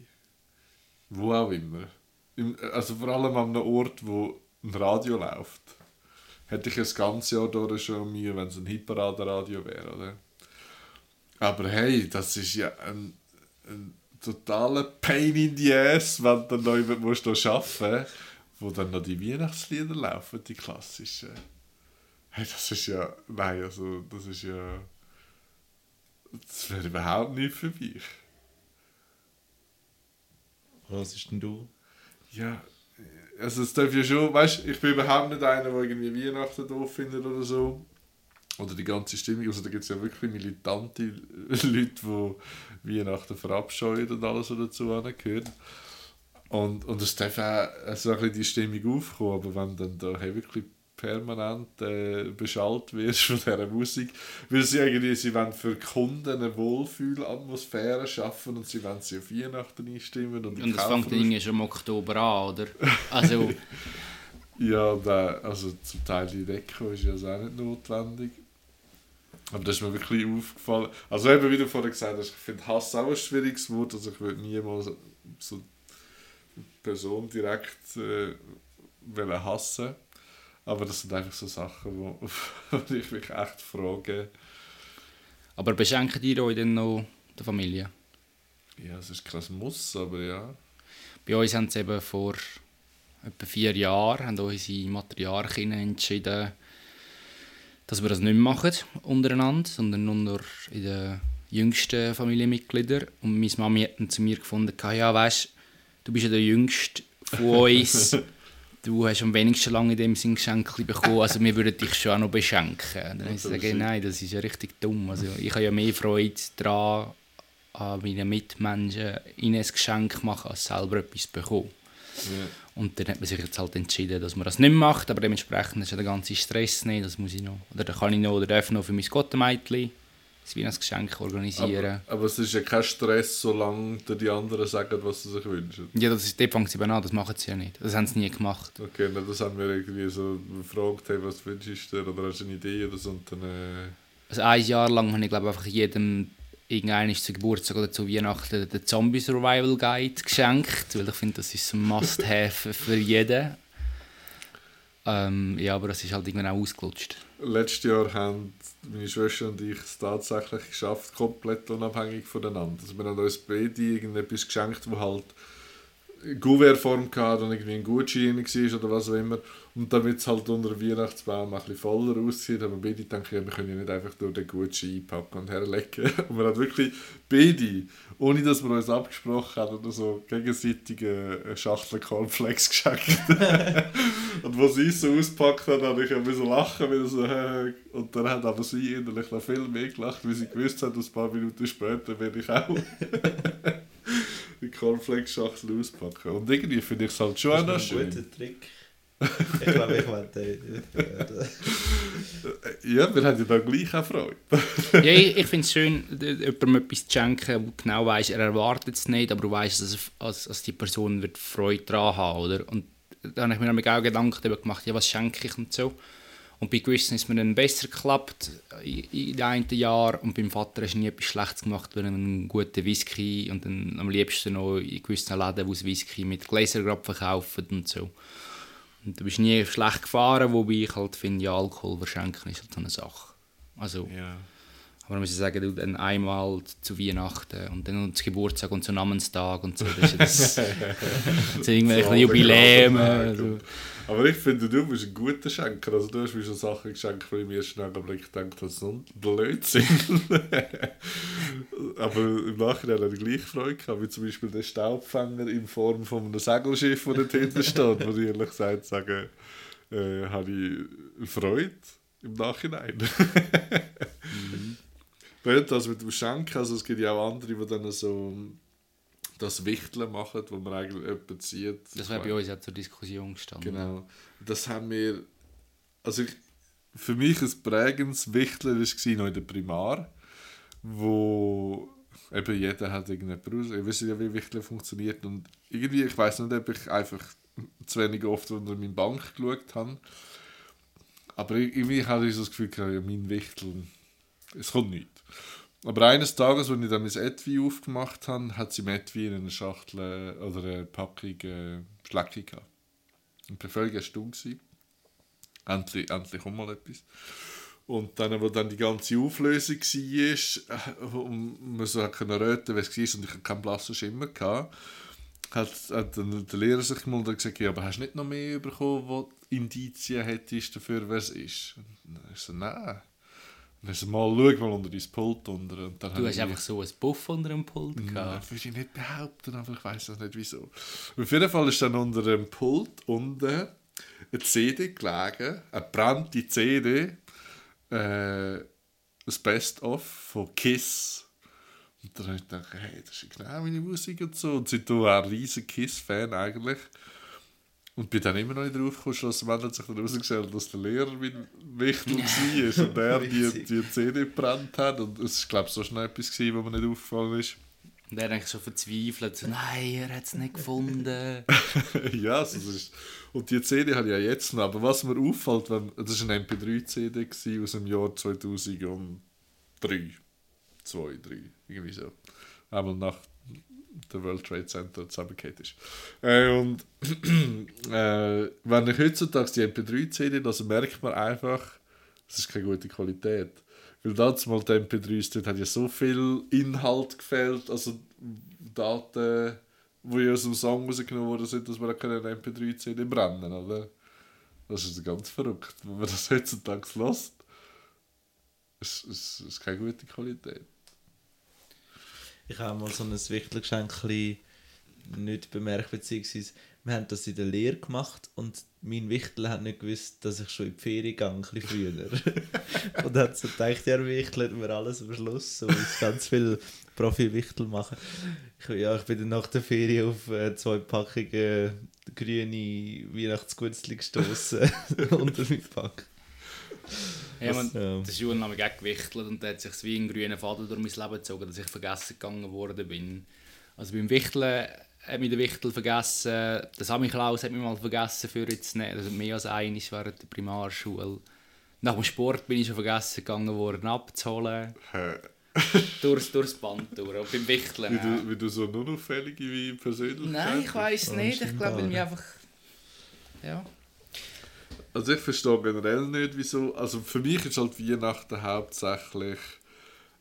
S1: wo auch immer, im, also vor allem an einem Ort, wo ein Radio läuft, hätte ich das ganze Jahr durch schon Mühe, wenn es ein Hitparade-Radio wäre, oder? Aber hey, das ist ja ein, ein totaler Pain in the Ass, wenn du dann noch jemand musst noch arbeiten musst, wo dann noch die Weihnachtslieder laufen, die klassischen. Hey, das ist ja. Nein, also, das ist ja. Das wäre überhaupt nicht für mich.
S4: was ist denn du?
S1: Ja, also es darf ja schon, weißt ich bin überhaupt nicht einer, der irgendwie Weihnachten doof findet oder so. Oder die ganze Stimmung, also da gibt es ja wirklich militante Leute, die Weihnachten verabscheuen und alles, was dazu gehört. Und, und es darf auch so ein bisschen die Stimmung aufkommen, aber wenn dann da hey, wirklich permanent äh, beschallt wirst von dieser Musik, weil sie irgendwie, sie wollen für Kunden eine Wohlfühlatmosphäre schaffen und sie wollen sie auf Weihnachten einstimmen. Und,
S2: und das fängt dann irgendwie schon im Oktober an, oder? Also...
S1: ja, da, also zum Teil die Deko ist ja auch nicht notwendig. Aber das ist mir wirklich aufgefallen. Also eben, wie du vorhin gesagt hast, ich finde Hass auch ein schwieriges Wort. Also ich würde niemals so eine Person direkt äh, hassen aber das sind einfach so Sachen, wo, wo ich mich echt frage.
S2: Aber beschenken die euch dann noch der Familie?
S1: Ja, es ist kein Muss, aber ja.
S2: Bei uns haben sie eben vor etwa vier Jahren haben unsere Materialkinder entschieden, dass wir das nicht mehr machen untereinander, sondern nur noch in den jüngsten Familienmitgliedern. Und meine Mami hat dann zu mir gefunden, ja weißt du bist ja der Jüngste von uns. du hast am wenigsten lange in dem Sinn Geschenke bekommen, also wir würden dich schon auch noch beschenken. Dann ich sage nein, das ist ja richtig dumm. Also ich habe ja mehr Freude daran, an meinen Mitmenschen ihnen ein Geschenk machen, als selber etwas bekommen. Ja. Und dann hat man sich jetzt halt entschieden, dass man das nicht macht, aber dementsprechend ist ja der ganze Stress nicht, das muss ich noch, oder da kann ich noch, oder darf noch für mein Gottemädchen ein Weihnachtsgeschenk organisieren.
S1: Aber, aber, es ist ja kein Stress, solange die anderen sagen, was sie sich wünschen.
S2: Ja, das ist, dort fängt sie an, das machen sie ja nicht. Das haben sie nie gemacht.
S1: Okay, na, das haben wir irgendwie so gefragt, hey, was wünschst du dir, oder hast du eine Idee oder so. Und dann, äh...
S2: Also ein Jahr lang habe ich glaube einfach jedem irgendeinem zu Geburtstag oder zu Weihnachten den Zombie Survival Guide geschenkt, weil ich finde, das ist ein Must-Have für jeden. Ähm, ja, aber das ist halt irgendwann auch ausgelutscht.
S1: Letztes Jahr haben meine Schwester und ich es tatsächlich geschafft, komplett unabhängig voneinander. Also wir haben uns beide irgendetwas geschenkt, wo halt Gouvernform hatte und irgendwie ein Gutschein war oder was auch immer. Und damit es halt unter dem Weihnachtsbaum ein bisschen voller aussieht, haben wir beide gedacht, ja, wir können ja nicht einfach nur den Gutschein einpacken und herlegen. Und wir haben wirklich beide, ohne dass wir uns abgesprochen haben, oder so gegenseitig eine Schachtel Cornflakes geschenkt. und als sie es so auspackt hat, habe ich ein bisschen lachen, wieder so, äh, und dann hat aber sie innerlich noch viel mehr gelacht, weil sie gewusst hat, dass ein paar Minuten später werde ich auch die Cornflakes-Schachtel auspacken. Und irgendwie finde ich es halt schon
S4: auch schön. Das ist ein guter Trick. Ich glaube, ich werde.
S1: ja, wir haben ja da gleich auch Freude.
S2: ja, ich, ich finde es schön, jemandem etwas zu schenken, wo genau weiß, er erwartet es nicht, aber du weißt, dass, dass, dass die Person wird Freude daran haben oder? Und da habe ich mir auch Gedanken darüber gemacht, ja, was schenke ich und so. Und bei gewissen ist mir dann besser geklappt in, den einen Jahr und beim Vater du nie etwas Schlechtes gemacht, wenn einen guten Whisky und dann am liebsten noch in gewissen Läden, wo Whisky mit Gläsern verkaufen und so. Und du bist nie schlecht gefahren, wobei ich halt finde, ja, Alkohol verschenken ist halt so eine Sache. Also,
S1: ja.
S2: Aber muss ich sagen, du dann einmal zu Weihnachten und dann zu Geburtstag und zu Namenstag und so, das ist das, das sind irgendwelche Jubiläen. Also.
S1: Aber ich finde, du bist ein guter Schenker. Also du hast mir schon Sachen geschenkt, wo ich mir erst Augenblick gedacht habe, das ist ein Blödsinn. Aber im Nachhinein habe ich gleich Freude gehabt, wie zum Beispiel der Staubfänger in Form von einem Segelschiff, das dort hinten steht, wo ich ehrlich gesagt sage, äh, habe ich Freude im Nachhinein. mhm. Das mit dem Schenken, also es gibt ja auch andere, die dann so das Wichteln machen, wo man eigentlich jemanden zieht.
S2: Das wäre bei uns ja zur Diskussion gestanden.
S1: Genau. Das haben wir, also ich, für mich ein prägendes Wichteln war noch in der Primar, wo eben jeder hat irgendetwas Ich weiß ja, wie Wichteln funktioniert und irgendwie, ich weiß nicht, ob ich einfach zu wenig oft unter meine Bank geschaut habe, aber irgendwie hatte ich so das Gefühl, ja, mein Wichteln, es kommt nicht. Aber eines Tages, als ich dann mein Etui aufgemacht habe, hat sie im Etui in einer Schachtel oder eine Packung äh, Schlecki gehabt. Und ich war völlig erstaunt. Endlich, endlich auch mal etwas. Und dann, wo dann die ganze Auflösung war, äh, und man so röten konnte, was es war, und ich keinen blassen Schimmer hatte, hat, hat dann der Lehrer sich mal gesagt, ja, aber hast du nicht noch mehr bekommen, wo Indizien hättest dafür, wer es ist? Und dann ich so, nein. Dann mal, schau mal unter dein Pult. Unter, und dann
S2: du hast einfach so ein Buff unter dem Pult
S1: gehabt. Nein, das würde ich nicht behaupten, aber ich weiß auch nicht wieso. Auf jeden Fall ist dann unter dem Pult unten eine CD gelegen, eine brannte CD äh, das Best-of von Kiss. Und dann habe ich gedacht, hey, das ist genau meine Musik und so. Und sind auch ein riesen Kiss-Fan eigentlich. Und bin dann immer noch nicht drauf gekommen, schlussendlich hat sich dann herausgestellt, dass der Lehrer mein Wichtel war und er die, die CD gebrannt hat. Und es war, glaube ich, so schnell etwas, gewesen, was mir nicht aufgefallen ist.
S2: Und er eigentlich schon verzweifelt, so, nein, er hat es nicht gefunden.
S1: ja, also das ist, und die CD habe ich ja jetzt noch. Aber was mir auffällt, wenn, das war eine MP3-CD gewesen aus dem Jahr 2003. 2, 3, irgendwie so. Einmal nach der World Trade Center zusammengekehrt ist. Äh, und äh, wenn ich heutzutage die MP3-CD, das merkt man einfach, es ist keine gute Qualität. Weil damals mal die MP3s, dort hat ja so viel Inhalt gefehlt, also Daten, die aus dem Song rausgenommen worden sind, dass man eine MP3-CD brennen oder? Das ist ganz verrückt. Wenn man das heutzutage lässt, ist es ist keine gute Qualität.
S4: Ich habe mal so ein Wichtelgeschenk nicht bemerkt, beziehungsweise wir haben das in der Lehre gemacht und mein Wichtel hat nicht gewusst, dass ich schon in die Ferien gehe, ein früher. und hat so gedacht, ja, Wichtel hat mir alles am Schluss, so ich ganz viel Profi-Wichtel machen. Ich, ja, ich bin dann nach der Ferien auf äh, zwei Packungen grüne Weihnachtsgutzli gestoßen unter meinem Pack.
S2: Ja, man,
S4: Ja.
S2: der Schule hat mich auch gewichtelt und da hat sich wie ein grüner Faden durch mein Leben gezogen, dass ich vergessen gegangen worden bin. Also beim Wichteln hat mich der Wichtel vergessen, der Samichlaus hat mich mal vergessen für jetzt nicht, also mehr als eines während der Primarschule. Nach dem Sport bin ich schon vergessen gegangen worden abzuholen,
S1: Hä?
S2: durchs, durchs Band durch. Und beim Wichteln
S1: Wie
S2: auch.
S1: du, wie du so nur auffällige wie Persönlichkeit
S2: Nein, ich weiß
S4: Oh,
S2: nicht, ich glaube, weil mich
S4: scheinbar.
S2: einfach... Ja.
S1: Also ich verstehe generell nicht, wieso. Also für mich ist halt Weihnachten hauptsächlich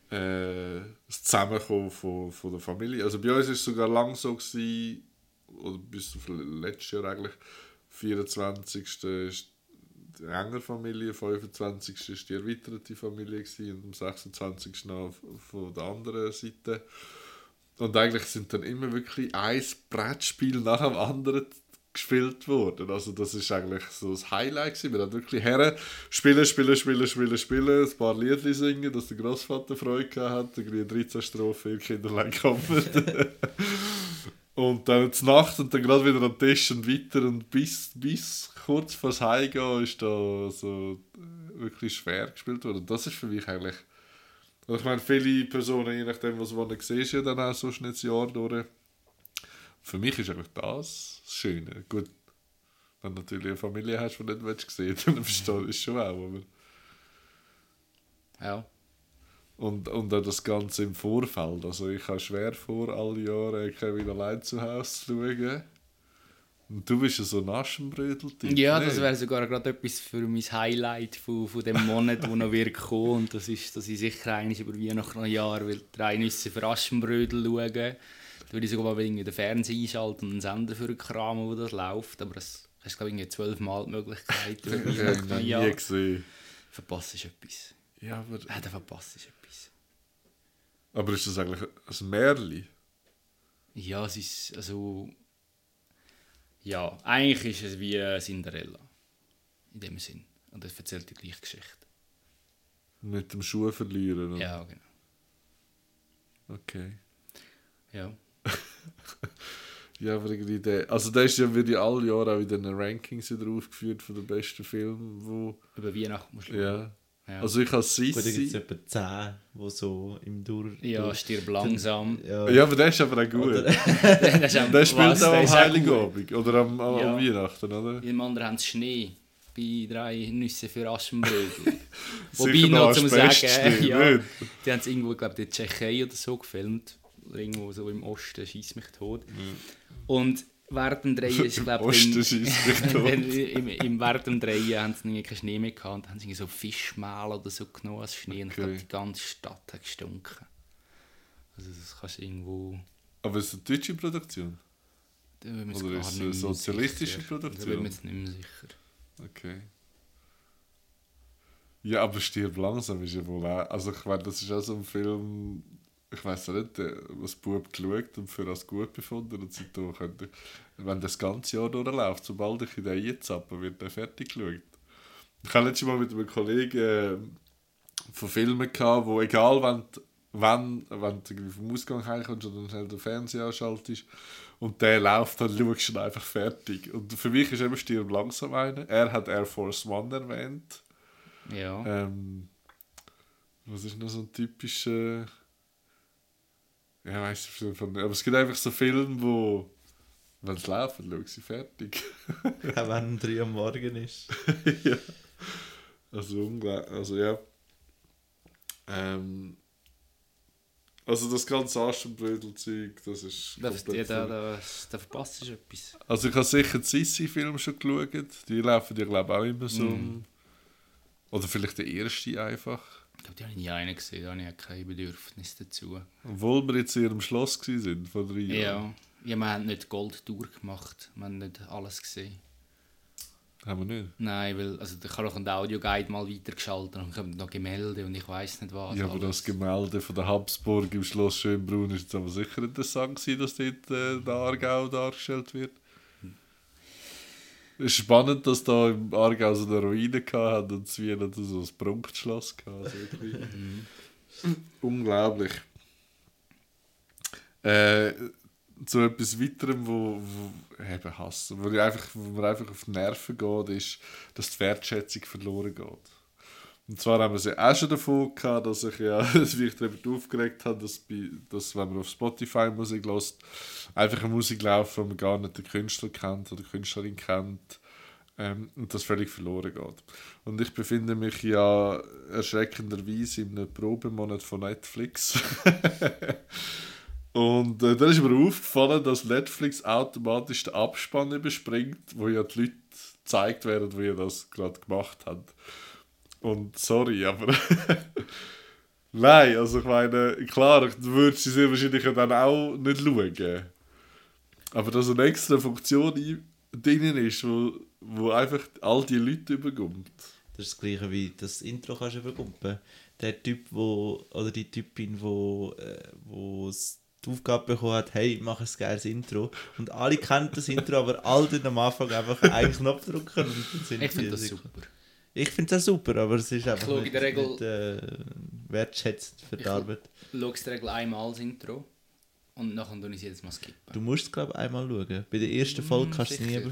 S1: äh, das Zusammenkommen von, von der Familie. Also bei uns ist es sogar lang so gewesen, oder bis auf letztes Jahr eigentlich, 24. ist die enge Familie, 25. ist die erweiterte Familie gewesen, und am 26. noch von der anderen Seite. Und eigentlich sind dann immer wirklich ein Brettspiel nach dem anderen gespielt worden. Also das ist eigentlich so das Highlight gewesen. Wir haben wirklich Herren spielen, spielen, spielen, spielen, spielen, ein paar Liedli singen, dass der Großvater Freude hat, irgendwie 13 Strophen im Kinderlein kommen. und dann zur Nacht und dann gerade wieder am Tisch und weiter und bis, bis kurz vor das Heimgehen ist da so wirklich schwer gespielt worden. Das ist für mich eigentlich also ich meine, viele Personen, je nachdem, was man siehst, ja dann auch so das Jahr durch. Für mich ist eigentlich das das Schöne. Gut, wenn du natürlich eine Familie hast, die du nicht willst sehen dann verstehe ich schon auch. Aber
S2: ja.
S1: und, und auch das Ganze im Vorfeld. Also ich habe schwer vor, alle Jahre Kevin allein zu Hause zu schauen. Und du bist ja so ein Aschenbrödel-Typ.
S2: Ja,
S1: nicht?
S2: das wäre sogar gerade etwas für mein Highlight von, von dem Monat, wo noch wird kommen. Und das ist, dass ich sicher eigentlich über Weihnachten noch Jahr will drei Nüsse für Aschenbrödel schauen. Da würde ich sogar mal den Fernseher einschalten und einen Sender für einen Kram, wo das läuft. Aber das hast glaube ich zwölfmal die Möglichkeit.
S1: Ich habe
S2: ein
S1: nie
S2: Jahr.
S1: gesehen.
S2: Verpasst ist etwas.
S1: Ja, aber,
S2: Ah, da verpasst ist etwas.
S1: aber ist das eigentlich ein Märchen?
S2: Ja, es ist also... Ja, eigentlich ist es wie Cinderella. In dem Sinn. Und es erzählt die gleiche Geschichte.
S1: Mit dem Schuh verlieren? oder?
S2: Ja, genau.
S1: Okay.
S2: Ja.
S1: Ja, aber irgendwie der, also der ist ja wird ja alle Jahre auch in den Rankings wieder aufgeführt von den besten Filmen, wo,
S2: Über Weihnachten musst du
S1: ja.
S2: Ja.
S1: Also ich habe
S4: Gut, da gibt es
S1: Sissi.
S4: etwa 10, die so im Dur...
S2: ja, stirb langsam.
S4: Ja,
S1: Ja, aber der ist aber auch gut.
S2: Ist am-
S1: Der spielt
S2: was,
S1: auch
S2: der
S1: am Heiligabend oder am, am,
S2: Ja.
S1: am Weihnachten, oder?
S2: Im anderen haben sie Schnee. Bei drei Nüsse für Aschenbrödel. Wobei noch zum Sagen, ja,
S1: nicht?
S2: die haben es irgendwo, glaube ich, in der Tschechei oder so gefilmt. Oder irgendwo so im Osten, schießt mich tot. Und während dem Drehen ist, glaube
S1: Osten
S2: ich,
S1: schiesst mich tot.
S2: im, im, während dem Drehen haben sie keinen Schnee mehr gehabt und haben sie so Fischmehl oder so genommen als Schnee. Und ich glaube,
S1: Okay.
S2: die ganze Stadt hat gestunken. Also das kannst du irgendwo...
S1: Aber ist es eine deutsche Produktion? Oder ist es eine sozialistische
S2: sicher. Da bin ich
S1: Produktion?
S2: mir jetzt nicht mehr sicher.
S1: Okay. Ja, aber stirb langsam ist ja wohl auch. Also ich meine, das ist auch so ein Film. Ich weiß auch nicht, der- was Bub geschaut und für als gut befunden und seitdem könnte wenn das ganze Jahr durchläuft, sobald ich in den einzappen, wird der fertig geschaut. Ich habe letztes Mal mit einem Kollegen von Filmen gehabt, wo egal wenn, du- wenn, wenn du vom Ausgang heimkommst oder dann schnell den Fernseher anschaltest und der läuft, dann schaust du einfach fertig. Und für mich ist eben Stirb langsam einer. Er hat Air Force One erwähnt.
S2: Ja.
S1: Ähm, was ist noch so ein typischer. Ja, weißt du, von, aber es gibt einfach so Filme, wo. Wenn es laufen, schau sie fertig.
S4: Auch wenn es 3 am Morgen ist.
S1: ja. Also unglaublich. Also ja. Ähm, also das ganze Aschenbrödel-Zeug, das ist
S2: Da,
S1: komplett
S2: ja, da, da, da verpasst du etwas.
S1: Also ich habe sicher die Sissi-Filme schon geschaut. Die laufen ja glaube ich auch immer so.
S2: Mhm.
S1: Oder vielleicht der erste einfach.
S2: Ich glaube, die habe ich nie einen gesehen, da habe ich kein Bedürfnis dazu.
S1: Obwohl wir jetzt in ihrem Schloss sind vor drei Jahren.
S2: Ja. ja, wir haben nicht Gold durchgemacht, wir haben nicht alles gesehen.
S1: Haben wir nicht.
S2: Nein, weil also, ich habe noch einen Audioguide mal weitergeschaltet und kommen noch Gemälde und ich weiß nicht was.
S1: ja, aber
S2: alles.
S1: das Gemälde von der Habsburg im Schloss Schönbrunn ist jetzt aber sicher interessant gewesen, dass dort äh, der Aargau dargestellt wird. Spannend, dass da im Aargau so eine Ruine gehabt und Zwien hat so ein Prunkschloss gehabt. Irgendwie. Unglaublich. Äh, zu etwas weiterem, wo, wo eben Hass, wo, ich einfach, wo mir einfach auf die Nerven geht, ist, dass die Wertschätzung verloren geht. Und zwar haben wir sie auch schon davon gehabt, dass ich ja, wie ich darüber aufgeregt habe, dass, bei, dass wenn man auf Spotify Musik lässt, einfach eine Musik läuft, wo man gar nicht den Künstler kennt oder die Künstlerin kennt ähm, und das völlig verloren geht. Und ich befinde mich ja erschreckenderweise in einem Probemonat von Netflix. Und äh, dann ist mir aufgefallen, dass Netflix automatisch den Abspann überspringt, wo ja die Leute gezeigt werden, wie ihr das gerade gemacht habt. Und sorry, aber. Nein, also ich meine, klar, du würdest sie sehr wahrscheinlich dann auch nicht schauen. Aber dass eine extra Funktion drin ist, wo, wo einfach all die Leute überkommt.
S4: Das ist das gleiche wie das Intro kannst du übergumpen. Der Typ, wo, oder die Typin, wo, äh, wo die Aufgabe bekommen hat, hey, mach ein geiles Intro. Und alle kennen das Intro, aber alle tun am Anfang einfach einen Knopf drücken und dann sind
S2: Ich finde
S4: die-
S2: das super.
S4: Ich finde das super, aber es ist einfach
S2: in
S4: nicht,
S2: der Regel-
S4: nicht äh, wertschätzt für die
S2: Ich-
S4: Arbeit.
S2: Ich schaue es der Regel einmal das Intro und nachher tue ich es jedes Mal skippen.
S4: Du musst es, glaube ich, einmal schauen. Bei der ersten Folge
S2: Mm,
S4: kannst du es nie...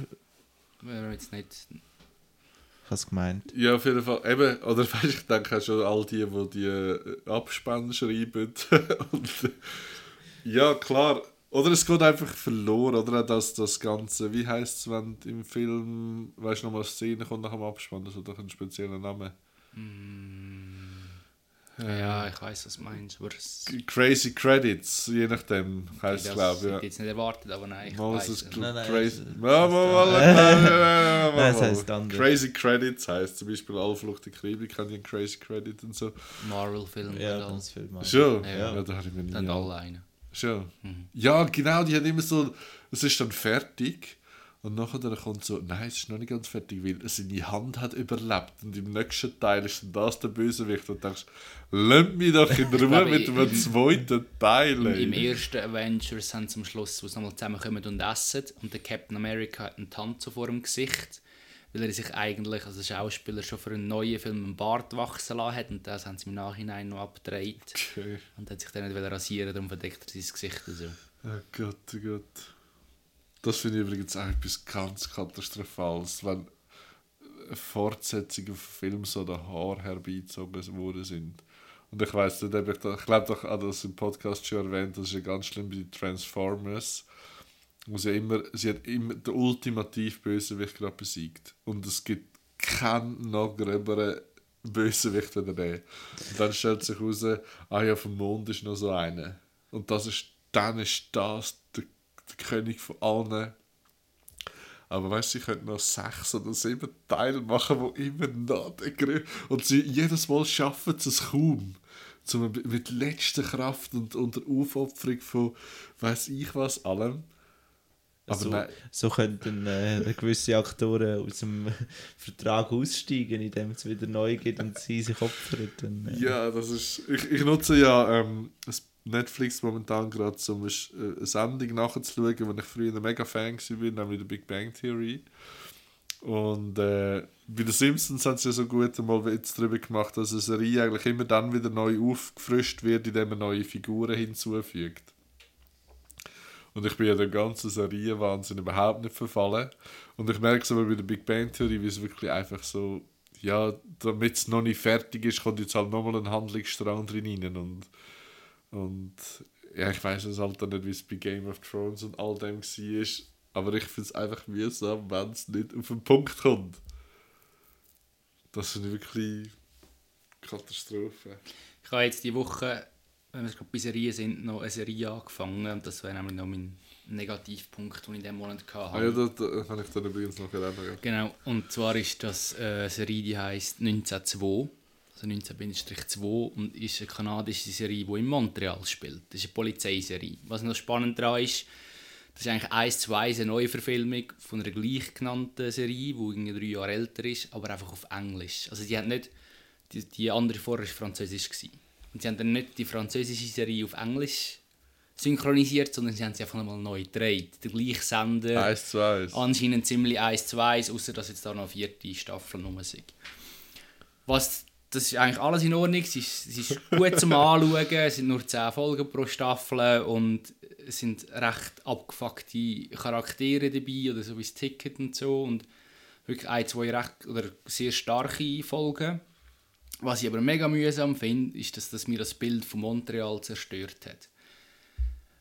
S2: wir jetzt nicht...
S4: Ich habe es gemeint.
S1: Ja, auf jeden Fall. Eben, oder weißt, ich denke auch schon all die, die die äh, Abspann schreiben. und, äh, ja, klar. Oder es geht einfach verloren, oder das, das Ganze. Wie heißt es, wenn im Film, weißt du, nochmal eine Szene kommt nach dem Abspann, das hat doch einen speziellen Namen.
S2: Ja, ich weiß, was du meinst, aber es...
S1: Crazy Credits, je nachdem, heißt es, glaube
S2: ich
S1: ich.
S2: jetzt nicht erwartet, aber nein, ich
S1: Mal
S2: weiß
S1: ist es
S4: Nein, nein,
S1: crazy. Mal, mal, mal,
S4: heißt-
S1: mal. Crazy Credits heisst zum Beispiel Alle Flucht der Karibik haben ja einen Crazy Credit und so.
S2: Marvel-Film
S4: Ja, ganz viel mal.
S1: Schon?
S2: Ja.
S1: Ja, da habe ich mir nie
S2: Dann
S1: an-
S2: alle einen.
S1: Schon.
S2: Mhm.
S1: Ja, genau, die hat immer so, es ist dann fertig und nachher dann kommt so, nein, es ist noch nicht ganz fertig, weil seine Hand hat überlebt und im nächsten Teil ist dann das der Bösewicht und du denkst, lass mich doch in Ruhe mit dem zweiten Teil.
S2: Im,
S1: ey.
S2: Im ersten Avengers haben sie am Schluss, wo sie nochmal zusammenkommen und essen und der Captain America hat einen Tanz so vor dem Gesicht, weil er sich eigentlich als Schauspieler schon für einen neuen Film einen Bart wachsen lassen hat und das haben sie im Nachhinein noch abgedreht
S1: Okay.
S2: und hat sich dann nicht rasieren, darum verdeckt er sein Gesicht so.
S1: Oh Gott, oh Gott. Das finde ich übrigens auch etwas ganz Katastrophales, wenn Fortsetzungen von Filmen so der Haar herbeizogen worden sind. Und ich weiß nicht, ob ich, da, ich glaube doch, ich habe das im Podcast schon erwähnt, das ist ja ganz schlimm bei Transformers, wo sie immer, sie hat immer den ultimativ Bösewicht gerade besiegt. Und es gibt keinen noch gröberen Bösewicht wie der. Und dann stellt sich heraus, ah ja, vom Mond ist noch so einer. Und das ist, dann ist das der, der König von allen. Aber weißt du, sie könnten noch sechs oder sieben Teile machen, wo immer noch der Grö Und sie jedes Mal schaffen sie es kaum. Zum, mit letzter Kraft und unter Aufopferung von weiß ich was allem. Aber
S4: so,
S1: nein,
S4: so könnten äh, gewisse Aktoren aus dem Vertrag aussteigen, indem es wieder neu geht und sie sich opfern. Dann, äh,
S1: Ja, das ist. Ich, ich nutze ja ähm, Netflix momentan gerade, um äh, eine Sendung nachzuschauen, wo ich früher ein mega Fan war, nämlich der Big Bang Theory. Und äh, bei den Simpsons haben sie ja so gut einmal Witz darüber gemacht, dass eine Serie eigentlich immer dann wieder neu aufgefrischt wird, indem man neue Figuren hinzufügt. Und ich bin ja der ganzen Serie Wahnsinn überhaupt nicht verfallen. Und ich merke es aber bei der Big Bang Theory, wie es wirklich einfach so, ja, damit es noch nicht fertig ist, kommt jetzt halt nochmal ein Handlungsstrang drin rein. Und, und ja, ich weiß es halt dann nicht, wie es bei Game of Thrones und all dem war. Aber ich finde es einfach mühsam, wenn es nicht auf den Punkt kommt. Das ist wirklich Katastrophe.
S2: Ich habe jetzt die Woche, wenn wir gerade bei Serien sind, noch eine Serie angefangen. Und das wäre nämlich noch mein Negativpunkt, den ich in diesem Monat hatte.
S1: Ah ja, da, da kann ich dann übrigens noch erinnern.
S2: Genau, und zwar ist das äh, eine Serie, die heisst 1902. Also 19-2 und ist eine kanadische Serie, die in Montreal spielt. Das ist eine Polizeiserie. Was noch spannend daran ist, das ist eigentlich eins zu eins eine neue Verfilmung von einer gleich genannten Serie, die irgendwie drei Jahre älter ist, aber einfach auf Englisch. Also die hat nicht, die, die andere vorher war französisch. Gewesen. Und sie haben dann nicht die französische Serie auf Englisch synchronisiert, sondern sie haben sie einfach nochmal neu gedreht. Der gleiche Sender.
S1: 1 zu 1.
S2: Anscheinend ziemlich 1 zu 1, außer dass jetzt da noch eine vierte Staffel rum sind. Was, das ist eigentlich alles in Ordnung, es ist, es ist gut zum Anschauen, es sind nur 10 Folgen pro Staffel und es sind recht abgefuckte Charaktere dabei oder so wie das Ticket und so und wirklich ein, zwei recht oder sehr starke Folgen. Was ich aber mega mühsam finde, ist, dass das mir das Bild von Montreal zerstört hat.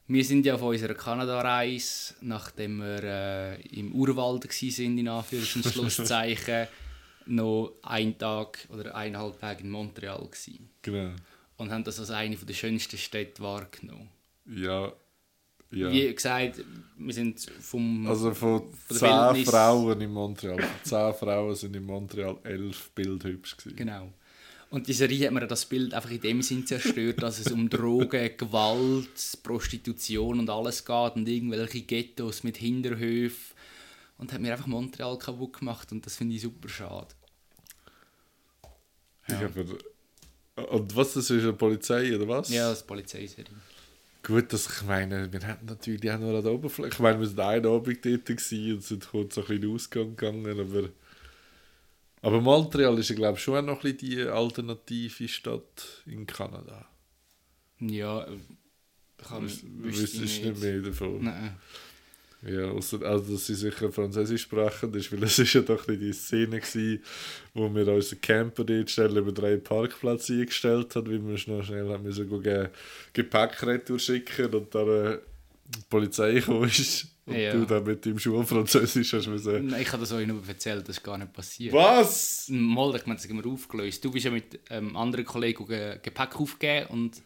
S2: Wir sind ja auf unserer Kanada-Reise, nachdem wir äh, im Urwald waren, in Anführungs- und Schlusszeichen, noch einen Tag oder eineinhalb Tage in Montreal gewesen.
S1: Genau.
S2: und haben das als eine der schönsten Städte wahrgenommen.
S1: Ja. ja.
S2: Wie gesagt, wir sind vom
S1: Also von
S2: der
S1: 10
S2: Wildnis-
S1: Frauen in Montreal. Von 10 Frauen sind in Montreal 11 bildhübsch gewesen.
S2: Genau. Und die Serie hat mir das Bild einfach in dem Sinn zerstört, dass es um Drogen, Gewalt, Prostitution und alles geht und irgendwelche Ghettos mit Hinterhöfen. Und hat mir einfach Montreal kaputt gemacht und das finde ich super schade.
S1: Ich aber, und was, das ist eine Polizei oder was?
S2: Ja, das ist Polizeiserie.
S1: Gut, dass ich meine, wir hatten natürlich auch nur an der Oberfläche. Ich meine, wir sind einen Abend dort gewesen und sind kurz so ein bisschen in den Ausgang gegangen, aber... Aber Montreal ist ja, glaube ich, schon noch ein bisschen die alternative Stadt in Kanada.
S2: Ja, äh, kann,
S1: Wüs-
S2: wüsste ich
S1: nicht mehr davon?
S2: Nein.
S1: Ja, ausser, also dass sie sicher Französisch sprechen, ist, weil es ist ja doch die Szene gewesen, wo wir unseren Camper dort schnell über drei Parkplätze eingestellt haben, weil wir schnell, schnell haben müssen gehen, Gepäck retour schicken und dann äh, die Polizei gekommen ist und
S2: Ja.
S1: du dann mit deinem Schulfranzösisch hast müssen...
S2: Nein, ich habe das euch nur erzählt, das ist gar nicht passiert.
S1: Was?
S2: Mal, ich meine, das haben wir aufgelöst. Du bist ja mit ähm, anderen Kollegen Ge- Gepäck aufgegeben und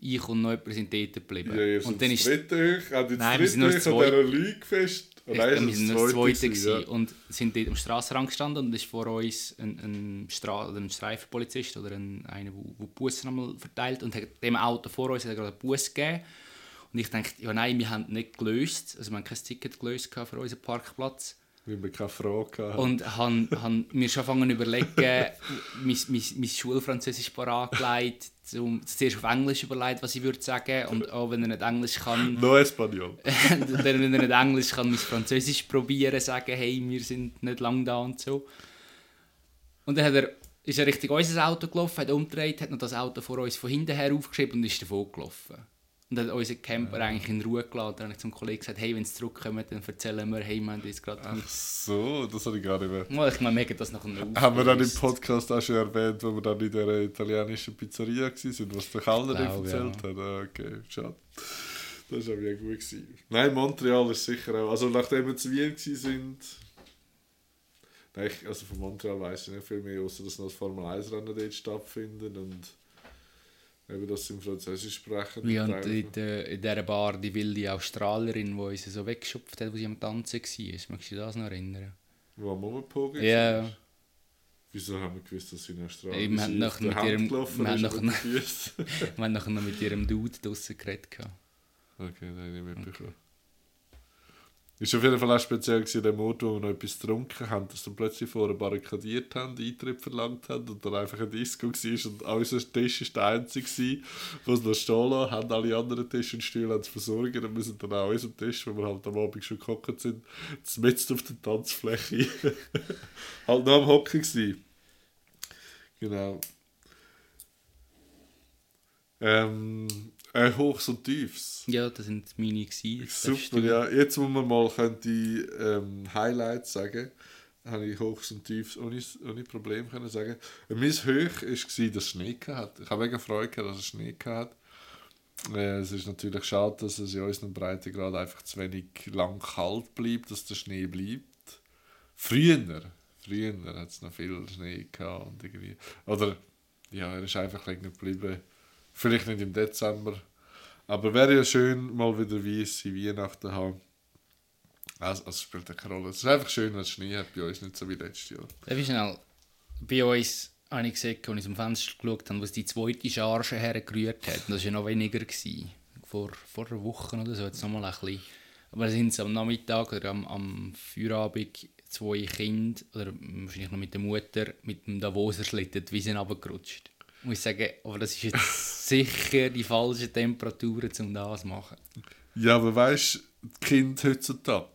S2: ich und noch jemand sind dort geblieben.
S1: Ja,
S2: und dann ist
S1: dritte auch das
S2: Nein, wir sind nur das
S1: an
S2: Zweite.
S1: dieser Lüge fest.
S2: Ich,
S1: nein,
S2: wir sind
S1: ist
S2: nur das Zweite
S1: Zweite
S2: gewesen,
S1: gewesen,
S2: und sind dort am Strassenrand gestanden und ist vor uns ein, ein, Stra ein Streifenpolizist oder ein, einer, der, Bussen einmal verteilt und hat dem Auto vor uns hat er gerade einen Bus gegeben. Und ich dachte, ja nein, wir haben nicht gelöst, also wir haben kein Ticket gelöst für unseren Parkplatz.
S1: Weil wir keine Frage hatten.
S2: Und han, han mir schon angefangen zu überlegen, mein, mein, mein Schulfranzösisch parat gelegt, zum, zuerst auf Englisch überlegt, was ich würde sagen. Und auch wenn er nicht Englisch kann,
S1: No Espanol.
S2: wenn er nicht Englisch kann, mein Französisch probieren, sagen, hey, wir sind nicht lang da und so. Und dann hat er, ist er Richtung unser Auto gelaufen, hat umgedreht, hat noch das Auto vor uns von hinten her aufgeschrieben und ist davon gelaufen. Und hat unseren Camper eigentlich in Ruhe gelassen. Dann habe ich zum Kollegen gesagt, hey, wenn sie zurückkommen, dann erzählen wir, hey, wir haben jetzt gerade...
S1: Ach so, das habe ich gar nicht mehr.
S2: Mal, ich meine, haben das noch einen
S1: Haben wir dann im. Podcast auch schon erwähnt, wo wir dann in der italienischen Pizzeria waren, was der Kellner erzählt hat? Ah, okay, schade. Das war ja gut. Gewesen. Nein, Montreal ist sicher auch. Also nachdem wir zu Wien waren, Nein, ich, also von Montreal weiß ich nicht viel mehr, außer dass noch das Formel 1 Rennen dort stattfindet und eben, dass sie im Französisch sprechen.
S2: Ja, und in, der, in dieser Bar die wilde Australierin, die uns so weggeschupft hat, wo sie am Tanzen war. Magst du dich das noch erinnern?
S1: Wo am Mummenpogen
S2: Ja.
S1: Wieso haben wir gewusst, dass sie in Australien
S2: Wir haben
S1: sind?
S2: noch
S1: Auf der
S2: mit
S1: Hand
S2: ihrem-
S1: gelaufen
S2: wir haben
S1: ist
S2: noch-. Wir haben nachher noch mit ihrem Dude draussen geredet.
S1: Okay, nein, nicht mitbekommen. Ist auf jeden Fall auch speziell gewesen, der Mord, wo wir noch etwas getrunken haben, dass wir plötzlich vorher barrikadiert haben, Eintritt verlangt haben und dann einfach ein Disco war und unser Tisch war der einzige, wo es noch stehen lassen, haben alle anderen Tische und Stühle zu versorgen und müssen dann auch unseren Tisch, wo wir halt am Abend schon gehockt sind, mitten auf der Tanzfläche halt noch am Hocken gewesen. Genau. Ähm, äh, Hochs und Tiefs.
S2: Ja, das sind meine gewesen.
S1: Super, ja. Jetzt, wo man mal könnte, ähm, Highlights sagen habe ich Hochs und Tiefs ohne, ohne Problem können sagen. Mein Hoch war, dass es Schnee hatte. Ich habe mega Freude gehabt, dass es Schnee hatte. Äh, es ist natürlich schade, dass es in unseren Breitengrad einfach zu wenig lang kalt bleibt, dass der Schnee bleibt. Früher, früher hat es noch viel Schnee gehabt und irgendwie, oder ja, er ist einfach länger geblieben. Vielleicht nicht im Dezember, aber wäre ja schön, mal wieder weisse Weihnachten haben. Also, also spielt ja keine Rolle. Es ist einfach schön, wenn es Schnee hat bei uns, nicht so wie letztes Jahr.
S2: Darf ich schnell? Bei uns habe ich gesehen, als ich zum Fenster geschaut habe, wo es die zweite Charge hergerührt hat. Das war ja noch weniger. Gewesen. Vor, vor einer Woche oder so, jetzt nochmal ein bisschen. Aber sind es am Nachmittag oder am, am Feierabend zwei Kinder, oder wahrscheinlich noch mit der Mutter, mit dem Davoser Schlitten die Wiesen runtergerutscht. Ich muss sagen, aber das ist jetzt sicher die falsche Temperatur, um das zu machen.
S1: Ja, aber weißt du, die Kinder heutzutage,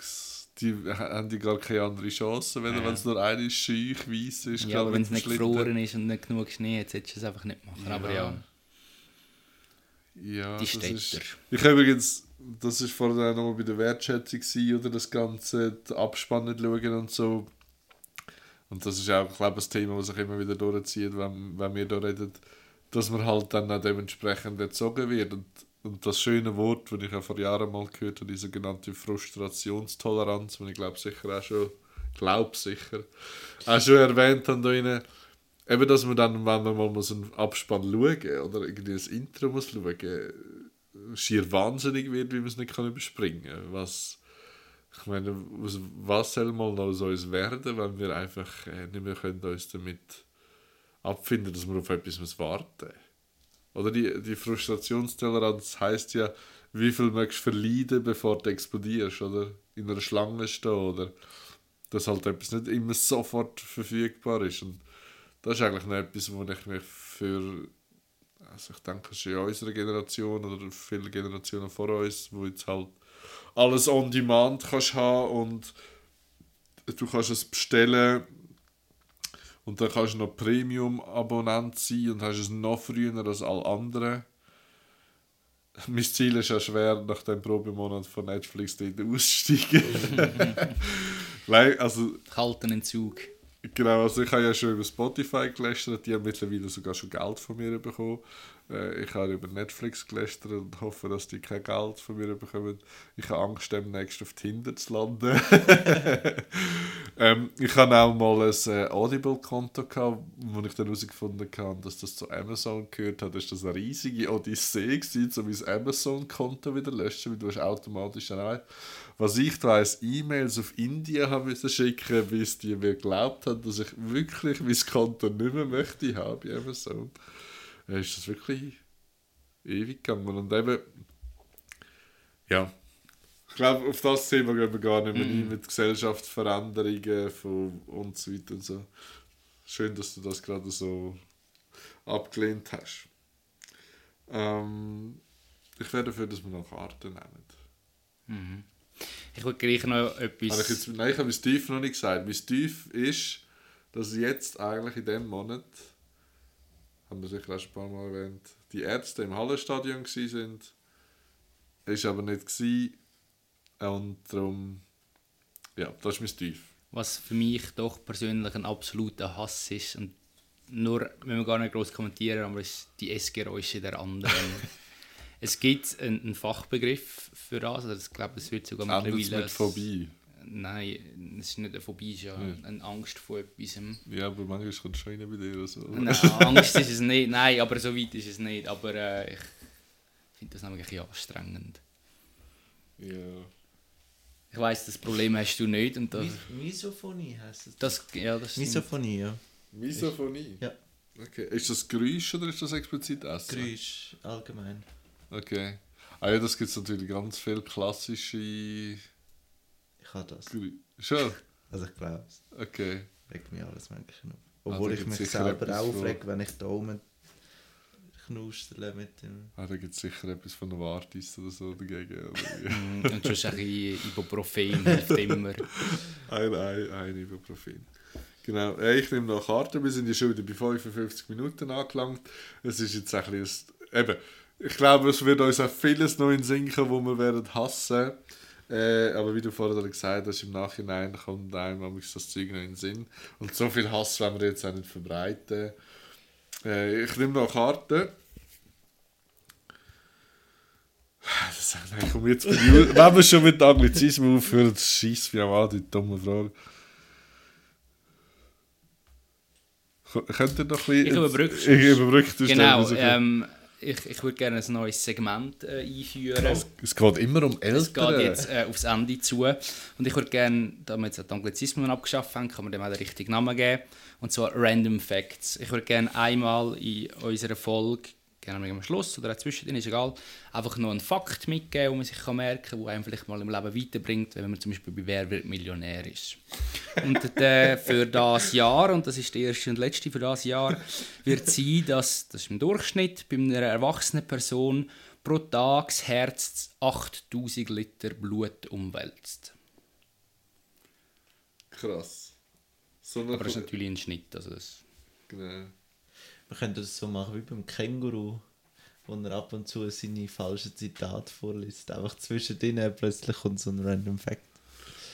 S1: die haben die gar keine andere Chance, wenn
S2: Ja.
S1: es nur eine scheuch weiss ist.
S2: Ja, aber wenn es nicht gefroren ist und nicht genug Schnee hat, solltest du es einfach nicht machen. Aber ja,
S1: Ja,
S2: die
S1: das
S2: Städter.
S1: ist, ich habe übrigens, das war vorher auch noch mal bei der Wertschätzung, gewesen, oder das Ganze, die Abspann nicht schauen und so. Und das ist auch, glaube ich, ein Thema, das sich immer wieder durchzieht, wenn, wenn wir da reden, dass man halt dann auch dementsprechend erzogen wird. Und, und das schöne Wort, das ich auch vor Jahren mal gehört habe, die sogenannte Frustrationstoleranz, die ich glaube sicher auch schon, glaube sicher, auch schon erwähnt habe rein. Eben, dass man dann, wenn man mal muss einen Abspann schauen oder irgendwie ein Intro muss schauen, schier wahnsinnig wird, wie man es nicht kann überspringen kann. Ich meine, was, was soll mal noch aus uns werden, wenn wir einfach äh, nicht mehr können uns damit abfinden, dass wir auf etwas warten Oder die, die Frustrationstoleranz heisst ja, wie viel möchtest du verleiden, bevor du explodierst, oder? In einer Schlange stehen, oder? Dass halt etwas nicht immer sofort verfügbar ist. Und das ist eigentlich noch etwas, wo ich mich für, also ich denke, es ist in unserer Generation oder viele Generationen vor uns, wo jetzt halt alles on demand kannst haben und du kannst es bestellen und dann kannst du noch Premium-Abonnent sein und hast es noch früher als alle anderen. Mein Ziel ist ja schwer, nach dem Probemonat von Netflix dort auszusteigen. Also,
S2: kalten Entzug.
S1: Genau, also ich habe ja schon über Spotify gelästert, die haben mittlerweile sogar schon Geld von mir bekommen. Äh, ich habe über Netflix gelästert und hoffe, dass die kein Geld von mir bekommen. Ich habe Angst, demnächst auf Tinder zu landen. ähm, ich habe auch mal ein äh, Audible-Konto wo ich dann herausgefunden habe, dass das zu Amazon gehört hat. Das war eine riesige Odyssee, gewesen, um mein Amazon-Konto wieder löschen, weil du hast automatisch dann auch was ich weiss, E-Mails auf Indien müssen schicken, bis die mir geglaubt haben, dass ich wirklich mein Konto nicht mehr möchte haben bei Amazon. Dann ist das wirklich ewig gegangen. Und eben, ja, ich glaube, auf das Thema gehen wir gar nicht mehr ein, mit Gesellschaftsveränderungen von und so weiter und so. Schön, dass du das gerade so abgelehnt hast. Ähm, ich wäre dafür, dass wir noch Karten nehmen.
S2: Ich würde gleich noch
S1: Habe
S2: etwas...
S1: ich jetzt, nein, ich habe mein Tief noch nicht gesagt. Mein Tief ist, dass jetzt eigentlich in diesem Monat, haben wir sicher auch schon ein paar Mal erwähnt, die Ärzte im Hallenstadion waren. Ist aber nicht gewesen. Und darum, ja, das ist mein Tief.
S2: was für mich doch persönlich ein absoluter Hass ist und nur, wenn wir gar nicht groß kommentieren, aber ist die Essgeräusche der anderen. es gibt einen, einen Fachbegriff für das, also ich glaube, es wird sogar mittlerweile...
S1: mit Phobie.
S2: Nein, es ist nicht eine Phobie, es ist ja eine Angst vor etwas.
S1: Ja, aber manchmal kommt es schon rein bei dir. oder So.
S2: Nein, Angst ist es nicht, nein, aber so weit ist es nicht. Aber äh, ich finde das nämlich ein bisschen anstrengend.
S1: Ja.
S2: Ich weiss, das Problem hast du nicht und das...
S4: Mis Misophonie heisst es.
S2: das ja, das.
S4: Misophonie, ja.
S1: Misophonie?
S4: Ja.
S1: Okay. Ist das Geräusch oder ist das explizit Essen?
S4: Geräusch allgemein.
S1: Okay. Ah ja, das gibt es natürlich ganz viele klassische
S4: Ich habe das.
S1: Schon?
S4: Also ich glaube es.
S1: Okay.
S4: Regt mich alles Mögliche auf. Obwohl
S1: Also
S4: ich mich selber aufrege, wenn ich da oben knustere mit dem...
S1: Ah, da gibt es sicher etwas von Novartis oder so dagegen. Oder?
S2: Mm, Und sonst ein bisschen Ibuprofen hilft immer.
S1: ein, ein, ein Ibuprofen. Genau. Ich nehme noch Karten. Wir sind ja schon wieder bei 55 Minuten angelangt. Es ist jetzt ein bisschen... Eben, ich glaube, es wird uns auch vieles noch in den Sinn kommen, wo wir werden hassen. Äh, aber wie du vorher gesagt hast, im Nachhinein kommt einem manchmal das Zeug noch in den Sinn. Und so viel Hass wollen wir jetzt auch nicht verbreiten. Äh, ich nehme noch Karten. Das nein, komm jetzt Wenn wir schon mit Anglizismen aufhören, das schießt mich auch an, die dumme Frage. Könnt ihr noch ein bisschen...
S2: Ich überbrücke
S1: Ich überbrücke das
S2: Genau, ähm, ich, ich würde gerne ein neues Segment äh, einführen.
S1: es, es geht immer um
S2: Es geht
S1: Eltern.
S2: jetzt äh, aufs Ende zu. Und ich würde gerne, da wir jetzt die Anglizismen abgeschafft haben, kann man dem auch den richtigen Namen geben. Und zwar Random Facts. Ich würde gerne einmal in unserer Folge, gerne am Schluss oder auch zwischendrin, ist egal, einfach noch einen Fakt mitgeben, den man sich kann merken kann, der einem vielleicht mal im Leben weiterbringt, wenn man zum Beispiel bei Wer wird Millionär ist. Und äh, für das Jahr, und das ist der erste und letzte für das Jahr, wird sein, dass das ist im Durchschnitt bei einer erwachsenen Person pro Tag das Herz 8000 Liter Blut umwälzt.
S1: Krass. So
S2: Aber das ist natürlich ein Schnitt. Also das,
S1: genau.
S4: Wir können das so machen wie beim Känguru, wo er ab und zu seine falschen Zitate vorliest. Einfach zwischendrin plötzlich kommt so ein random Fact.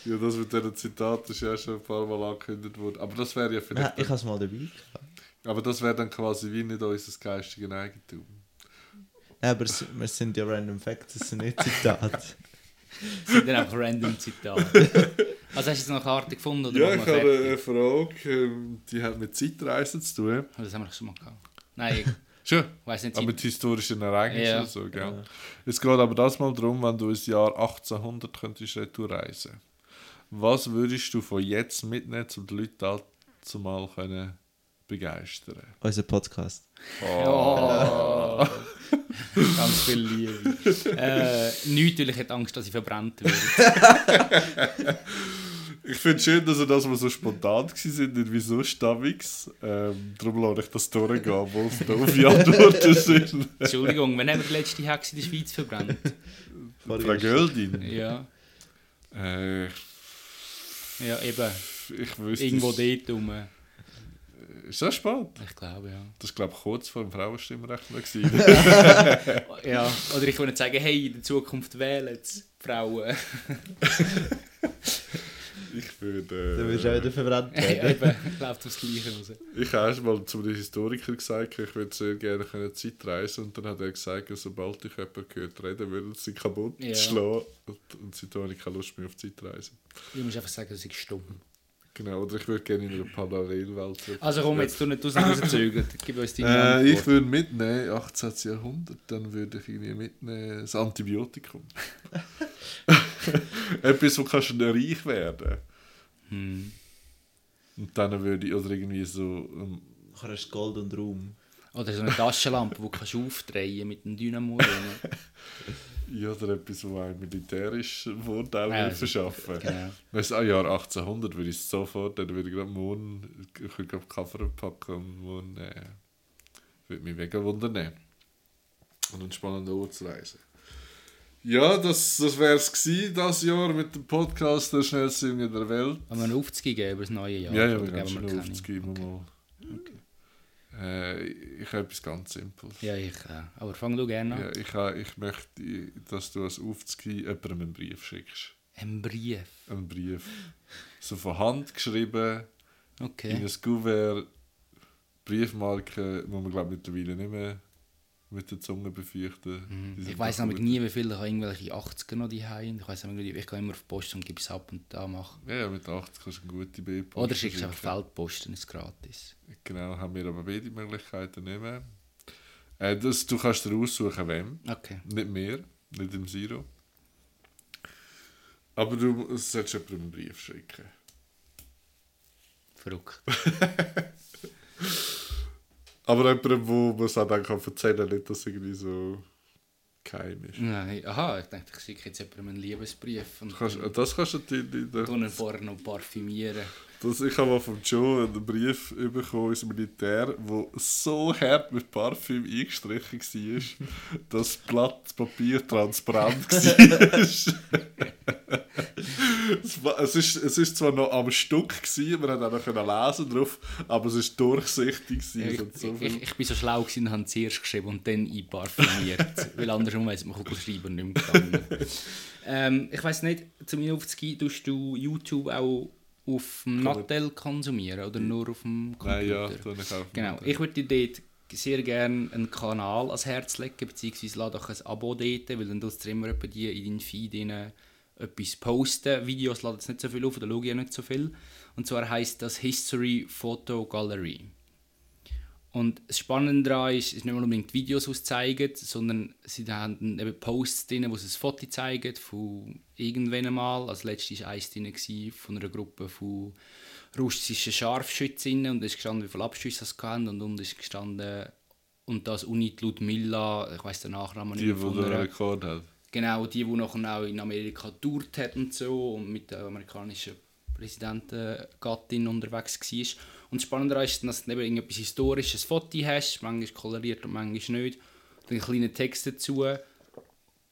S1: Ja, das mit diesem Zitat ist ja schon ein paar Mal angekündigt worden. Aber das wäre ja
S4: Nein,
S1: vielleicht...
S4: ich habe es mal dabei gehabt.
S1: aber das wäre dann quasi wie nicht unser geistiges Eigentum.
S4: Nein, aber es, wir sind ja random Facts, das sind nicht Zitate.
S2: das sind dann einfach random Zitate. Also hast du jetzt noch eine Karte gefunden? Oder
S1: Ja, ich habe eine Frage, ähm, die hat mit Zeitreisen zu tun.
S2: Oh, Das haben wir schon mal gehabt. Nein, ich
S1: Schon?
S2: weiß nicht.
S1: Aber mit historischen Ereignissen
S2: Ja.
S1: und so, gell? Es geht aber das mal darum, wenn du ins Jahr 1800 könntest retour reisen. Was würdest du von jetzt mitnehmen, um die Leute zumal können begeistern?
S4: Unser Podcast.
S2: Oh. Ganz viel Liebe. äh, nichts, weil ich hätte Angst, dass ich verbrannt werde.
S1: Ich finde schön, dass wir das mal so spontan waren, nicht wie so stammigs. Ähm, darum lasse ich das durchgehen, wo es da auf die Antworten sind.
S2: Entschuldigung, wann haben wir die letzte Hexe in der Schweiz verbrannt?
S1: Frau Göldin.
S2: Ja,
S1: Äh,
S2: ja eben.
S1: ich wüsste
S2: Irgendwo
S1: es-
S2: dort rum.
S1: Ist das spät?
S2: Ich glaube, ja.
S1: Das war, glaube ich, kurz vor dem Frauenstimmrecht
S2: ja. Oder ich würde nicht sagen, hey, in der Zukunft wählen Frauen.
S1: ich würde...
S4: Du wirst auch wieder verbrannt
S2: ja,
S4: werden.
S2: eben, läuft aufs Gleiche raus.
S1: Ich habe erst mal zu einem Historiker gesagt, ich würde sehr gerne können Zeit reisen und dann hat er gesagt, sobald ich jemanden gehört reden, würde sie kaputt
S2: Ja.
S1: schlagen. Und, und seitdem habe ich keine Lust mehr auf Zeitreisen.
S2: Ich muss einfach sagen, das ist stumm.
S1: Genau, oder ich würde gerne in einer Parallelwelt.
S2: Also komm, jetzt tu nicht du rauszögern. Gib uns deine
S1: Äh, ich würde mitnehmen, 18. Jahrhundert, dann würde ich irgendwie mitnehmen, das Antibiotikum. Etwas, wo kannst du reich werden.
S2: Hm.
S1: Und dann würde ich, oder irgendwie so, ähm,
S4: Nachher hast du Gold und Raum.
S2: Oder so eine Taschenlampe, die du kannst aufdrehen mit einem Dynamo drin.
S1: ja, oder etwas, wo einem militärischen Vorteil
S2: Ja,
S1: würde
S2: also,
S1: verschaffen
S2: Genau.
S1: Weißt du, ah, Jahr 1800 würde ich es sofort, dann würde ich gerade morgen, ich würde gerade Koffer packen und morgen, äh, würde mich mega wundern. Und einen spannenden Ort zu reisen. Ja, das, das wäre es gewesen, das Jahr mit dem Podcast «Der schnellste Junge der Welt».
S2: Haben wir einen Aufzug geben über das neue Jahr?
S1: Ja, ja, wir geben schon
S2: keine?
S1: aufzugeben mal. Äh, ich habe etwas ganz Simples.
S2: Ja, ich äh, Aber fang du gerne an.
S1: Ja, ich, ha- ich möchte, dass du als Aufzugeben jemandem einen Brief schickst.
S2: Ein Brief.
S1: Einen Brief. So von Hand geschrieben, in
S2: Okay.
S1: ein Kuvert, Briefmarken, die man glaube mittlerweile nicht mehr mit der Zunge befürchten.
S2: Mhm. Ich weiß nämlich nie, wie viele ich habe irgendwelche 80er noch die haben. Ich weiß nämlich nicht, ich gehe immer auf die Post und gebe es ab und da mache.
S1: Ja, mit 80 kannst du eine gute B-Post
S2: Oder schickst du einfach
S1: verschicken.
S2: Feldpost, dann ist gratis.
S1: Genau, haben wir aber beide Möglichkeiten nicht mehr. Äh, das, du kannst dir aussuchen, wem.
S2: Okay.
S1: Nicht mehr, nicht im Zero. Aber du solltest jemandem einen Brief schicken.
S2: Verrückt.
S1: Aber jemandem, wo man es auch dann kann erzählen kann, nicht, dass irgendwie so geheim ist.
S2: Nein, aha, ich dachte, ich schicke jetzt jemandem einen Liebesbrief und
S1: kannst,
S2: dann
S1: das kannst du natürlich...
S2: tun ihn vorher noch parfümieren.
S1: Das, ich habe mal vom Joe einen Brief bekommen ins Militär, der so hart mit Parfüm eingestrichen war, dass das Blatt Papier transparent war. es, war es, ist, es ist zwar noch am Stück, gewesen, man hat auch noch lesen drauf, aber es ist durchsichtig. Gewesen,
S2: Ich,
S1: so
S2: ich, ich, bin so schlau gewesen und habe zuerst geschrieben und dann einparfümiert. weil andersrum weiss man und nicht mehr gegangen. ähm, ich weiss nicht, zu mir aufzugehen, tust du YouTube auch auf dem Nattel konsumieren oder nur auf dem Computer?
S1: Nein, ja, tue ich auch.
S2: Genau, ich würde dir dort sehr gerne einen Kanal ans Herz legen, beziehungsweise lade doch ein Abo dort, weil dann tust du immer die in deinen Feed rein etwas posten. Videos laden jetzt nicht so viel auf, da schaue ich ja nicht so viel. Und zwar heisst das History Photo Gallery. Und das Spannende daran ist, es ist nicht unbedingt Videos, die es zeigen, sondern sie haben eben Posts drin, wo sie ein Foto zeigen von irgendwann einmal. Als letztes war eins drin von einer Gruppe von russischen Scharfschützinnen und es ist gestanden, wie viele Abschüsse sie hatten und unten ist gestanden und das Unit Ludmilla, ich weiß den Nachnamen
S1: Die,
S2: nicht
S1: die
S2: mehr von
S1: den
S2: einer-
S1: Rekord hat.
S2: Genau, die, die nachher auch in Amerika tourt hat und so und mit der amerikanischen Präsidentengattin unterwegs war. Und das Spannende daran ist, dass du eben irgendetwas historisches Foto hast, manchmal koloriert und manchmal nicht. Dann einen kleinen Text dazu.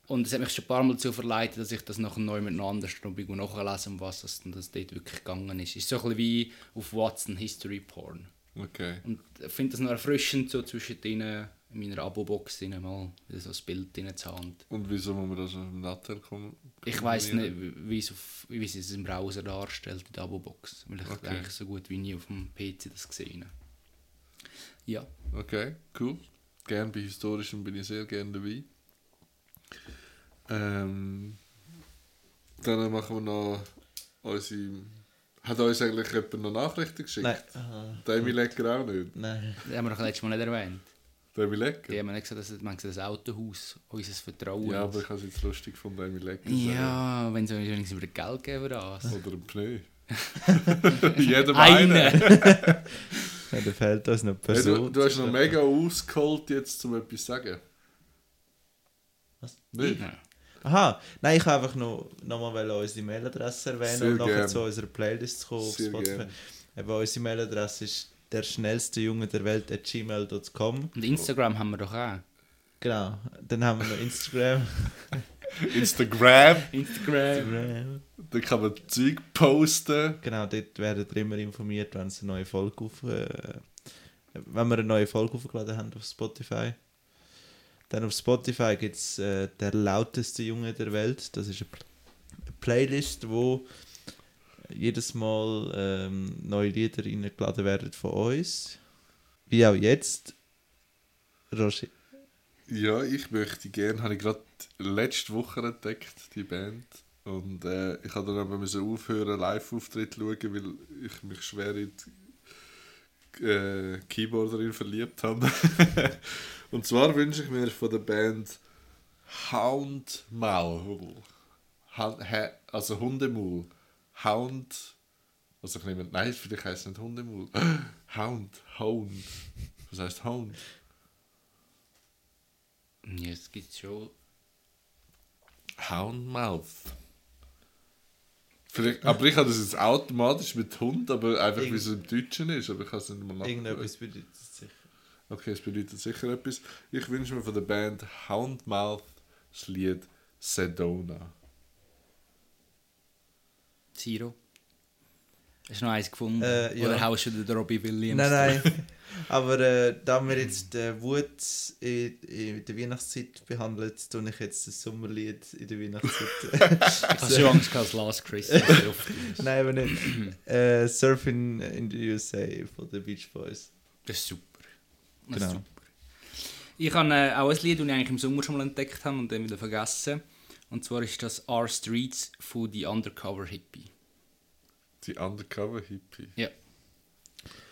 S2: Und es hat mich schon ein paar Mal dazu verleitet, dass ich das nachher neu mit einer anderen Strubung nachlese, um was es das dort wirklich gegangen ist. Es ist so ein bisschen wie auf Watson History Porn.
S1: Okay.
S2: Und ich finde das noch erfrischend, so zwischen denen in meiner Abo-Box drin mal wieder so ein Bild drin zu haben.
S1: Und wieso muss man das auf dem Nattel kommen?
S2: Ich weiß nicht, wie es, auf, wie es im Browser darstellt, in der Abo-Box. Weil ich
S1: Okay.
S2: eigentlich so gut wie nie auf dem PC das gesehen habe. Ja.
S1: Okay, cool. Gern bei Historischem bin ich sehr gerne dabei. Ähm, dann machen wir noch unsere. Hat uns eigentlich jemand noch Nachrichten geschickt?
S4: Nein. Aha.
S1: Demi Lecker auch nicht.
S4: Nein.
S2: Das haben wir doch letztes Mal nicht erwähnt.
S1: Demi
S2: Die
S1: Lecker?
S2: haben nicht gesagt, dass man das Autohaus, unser Vertrauen.
S1: Ja, aber ich habe es jetzt lustig von Demi Lecker.
S2: ja wenn sie uns wenigstens über Geld geben das.
S1: sagen. Oder ein Pneu. Jedem
S2: Eine!
S1: einen.
S4: Ja, da fehlt uns noch
S1: Hey,
S4: Person.
S1: du, du hast noch mega ausgeholt jetzt, um etwas zu sagen.
S4: Was?
S1: Nicht?
S2: Ja.
S4: Aha, nein, ich wollte einfach noch, noch mal unsere Mailadresse erwähnen
S1: Sehr
S4: und nachher
S1: gern.
S4: zu unserer Playlist zu kommen auf
S1: Sehr
S4: Spotify.
S1: gern.
S4: Eben, unsere Mailadresse ist der schnellste Junge der Welt at gmail.com.
S2: Und Instagram haben wir doch auch.
S4: Genau. Dann haben wir noch Instagram.
S1: Instagram,
S2: Instagram.
S4: Instagram.
S1: da kann man Zeug posten.
S4: Genau, dort werden ihr immer informiert, wenn es eine neue Folge auf, äh, wenn wir eine neue Folge aufgeladen haben auf Spotify. Dann auf Spotify gibt es äh, der lauteste Junge der Welt. Das ist eine, Pl eine Playlist, wo jedes Mal ähm, neue Lieder reingeladen werden von uns. Wie auch jetzt. Roger.
S1: Ja, ich möchte gerne, habe ich gerade letzte Woche entdeckt, die Band. Und äh, ich habe dann aber aufhören, Live-Auftritt zu schauen, weil ich mich schwer in die äh, Keyboarderin verliebt habe. Und zwar wünsche ich mir von der Band Hound Maul. Also Hundemaul. Hound. Also ich nehme, nein, vielleicht heisst es nicht Hundemaul. Hound, Hound. Was heißt Hound?
S2: Ja, es gibt schon.
S1: Houndmouth. Vielleicht, aber ich habe das jetzt automatisch mit Hund, aber einfach wie es im Deutschen ist. Aber ich kann es nicht mal nachschauen.
S4: Irgendetwas bedeutet es sicher.
S1: Okay, es bedeutet sicher etwas. Ich wünsche mir von der Band Houndmouth das Lied Sedona.
S2: Zero. Hast du noch eins gefunden?
S4: Äh, ja.
S2: Oder haust du den Robbie Williams?
S4: Nein, nein. Aber äh, da wir jetzt äh, Wut in, in der Weihnachtszeit behandelt, tue ich jetzt das Sommerlied in der Weihnachtszeit.
S2: Ich habe schon Angst gehabt, Last Christmas.
S4: Nein, aber nicht. äh, Surfing in the USA von den Beach Boys.
S2: Das ist super. Das
S4: Genau.
S2: ist super. Ich habe äh, auch ein Lied, das ich eigentlich im Sommer schon mal entdeckt habe und dann wieder vergessen. Und zwar ist das Our Streets von The Undercover Hippie.
S1: Die Undercover Hippie.
S2: Ja,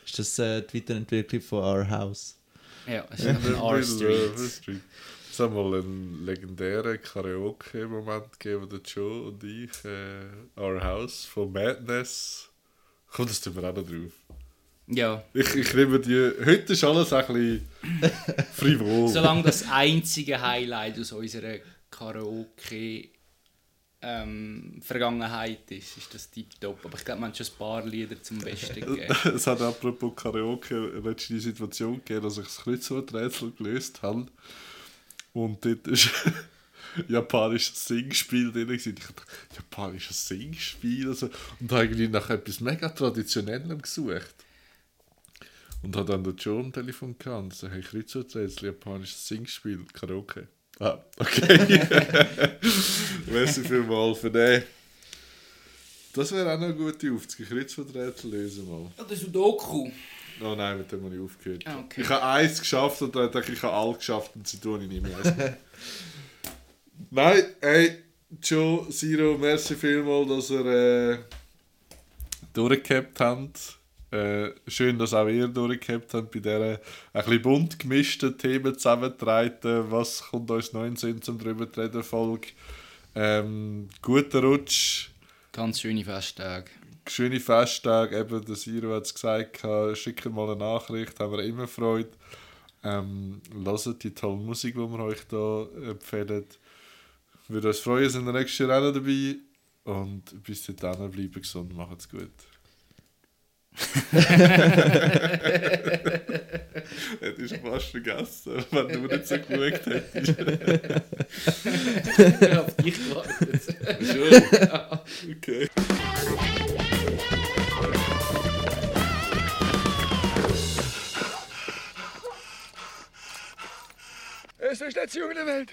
S4: Ist das äh, die Weiterentwicklung von Our House?
S2: ja es ist ein Our.
S1: Street. Es hat mal einen legendären Karaoke-Moment gegeben, wo der Joe und ich äh, Our House von Madness. Kommt das tun wir auch noch drauf?
S2: Ja.
S1: Ich, ich nehme die. Heute ist alles ein bisschen frivol.
S2: Solange das einzige Highlight aus unserer Karaoke ähm, Vergangenheit ist, ist das tiptop. Aber ich glaube, man hat schon ein paar Lieder zum Besten gegeben.
S1: Es hat apropos Karaoke letztens die Situation gegeben, dass ich das Kreuzworträtsel gelöst habe. Und dort ist japanisches Singspiel drin. Ich dachte, japanisches Singspiel? Also, und habe irgendwie nach etwas mega Traditionellem gesucht. Und habe dann den Joe am Telefon gehabt und so, hey, Kreuzworträtsel, japanisches Singspiel, Karaoke. Ah, okay. Merci vielmals für den. Das wäre auch noch eine gute Aufzug. Kreuzworträtsel lösen mal.
S2: Oh, der Sudoku.
S1: Oh nein, mit dem habe ich aufgehört.
S2: Ah, okay.
S1: Ich habe eins geschafft und dann dachte ich, ich habe alle geschafft und sie tun ich nicht mehr. nein, hey, Joe, Zero, merci vielmals, dass ihr äh, durchgehabt habt. Äh, schön, dass auch ihr durchgehabt habt bei dieser ein bisschen bunt gemischten Themen zusammentreten. Was kommt uns noch in den Sinn zum drüber zu reden, Folge? Ähm, guten Rutsch.
S2: Ganz schöne Festtage.
S1: schöne Festtage, eben der Siro hat es gesagt, schickt mal eine Nachricht, haben wir immer Freude. Ähm, hört die tolle Musik, die wir euch hier empfehlen. Würde uns freuen, sind wir nächstes Jahr auch dabei. Und bis dahin, bleiben gesund, macht's gut. Hättest du fast vergessen, wenn du nicht so geschaut hättest.
S2: Ich auf dich gewartet.
S1: Schon? Okay.
S3: Es ist der Junge der Welt.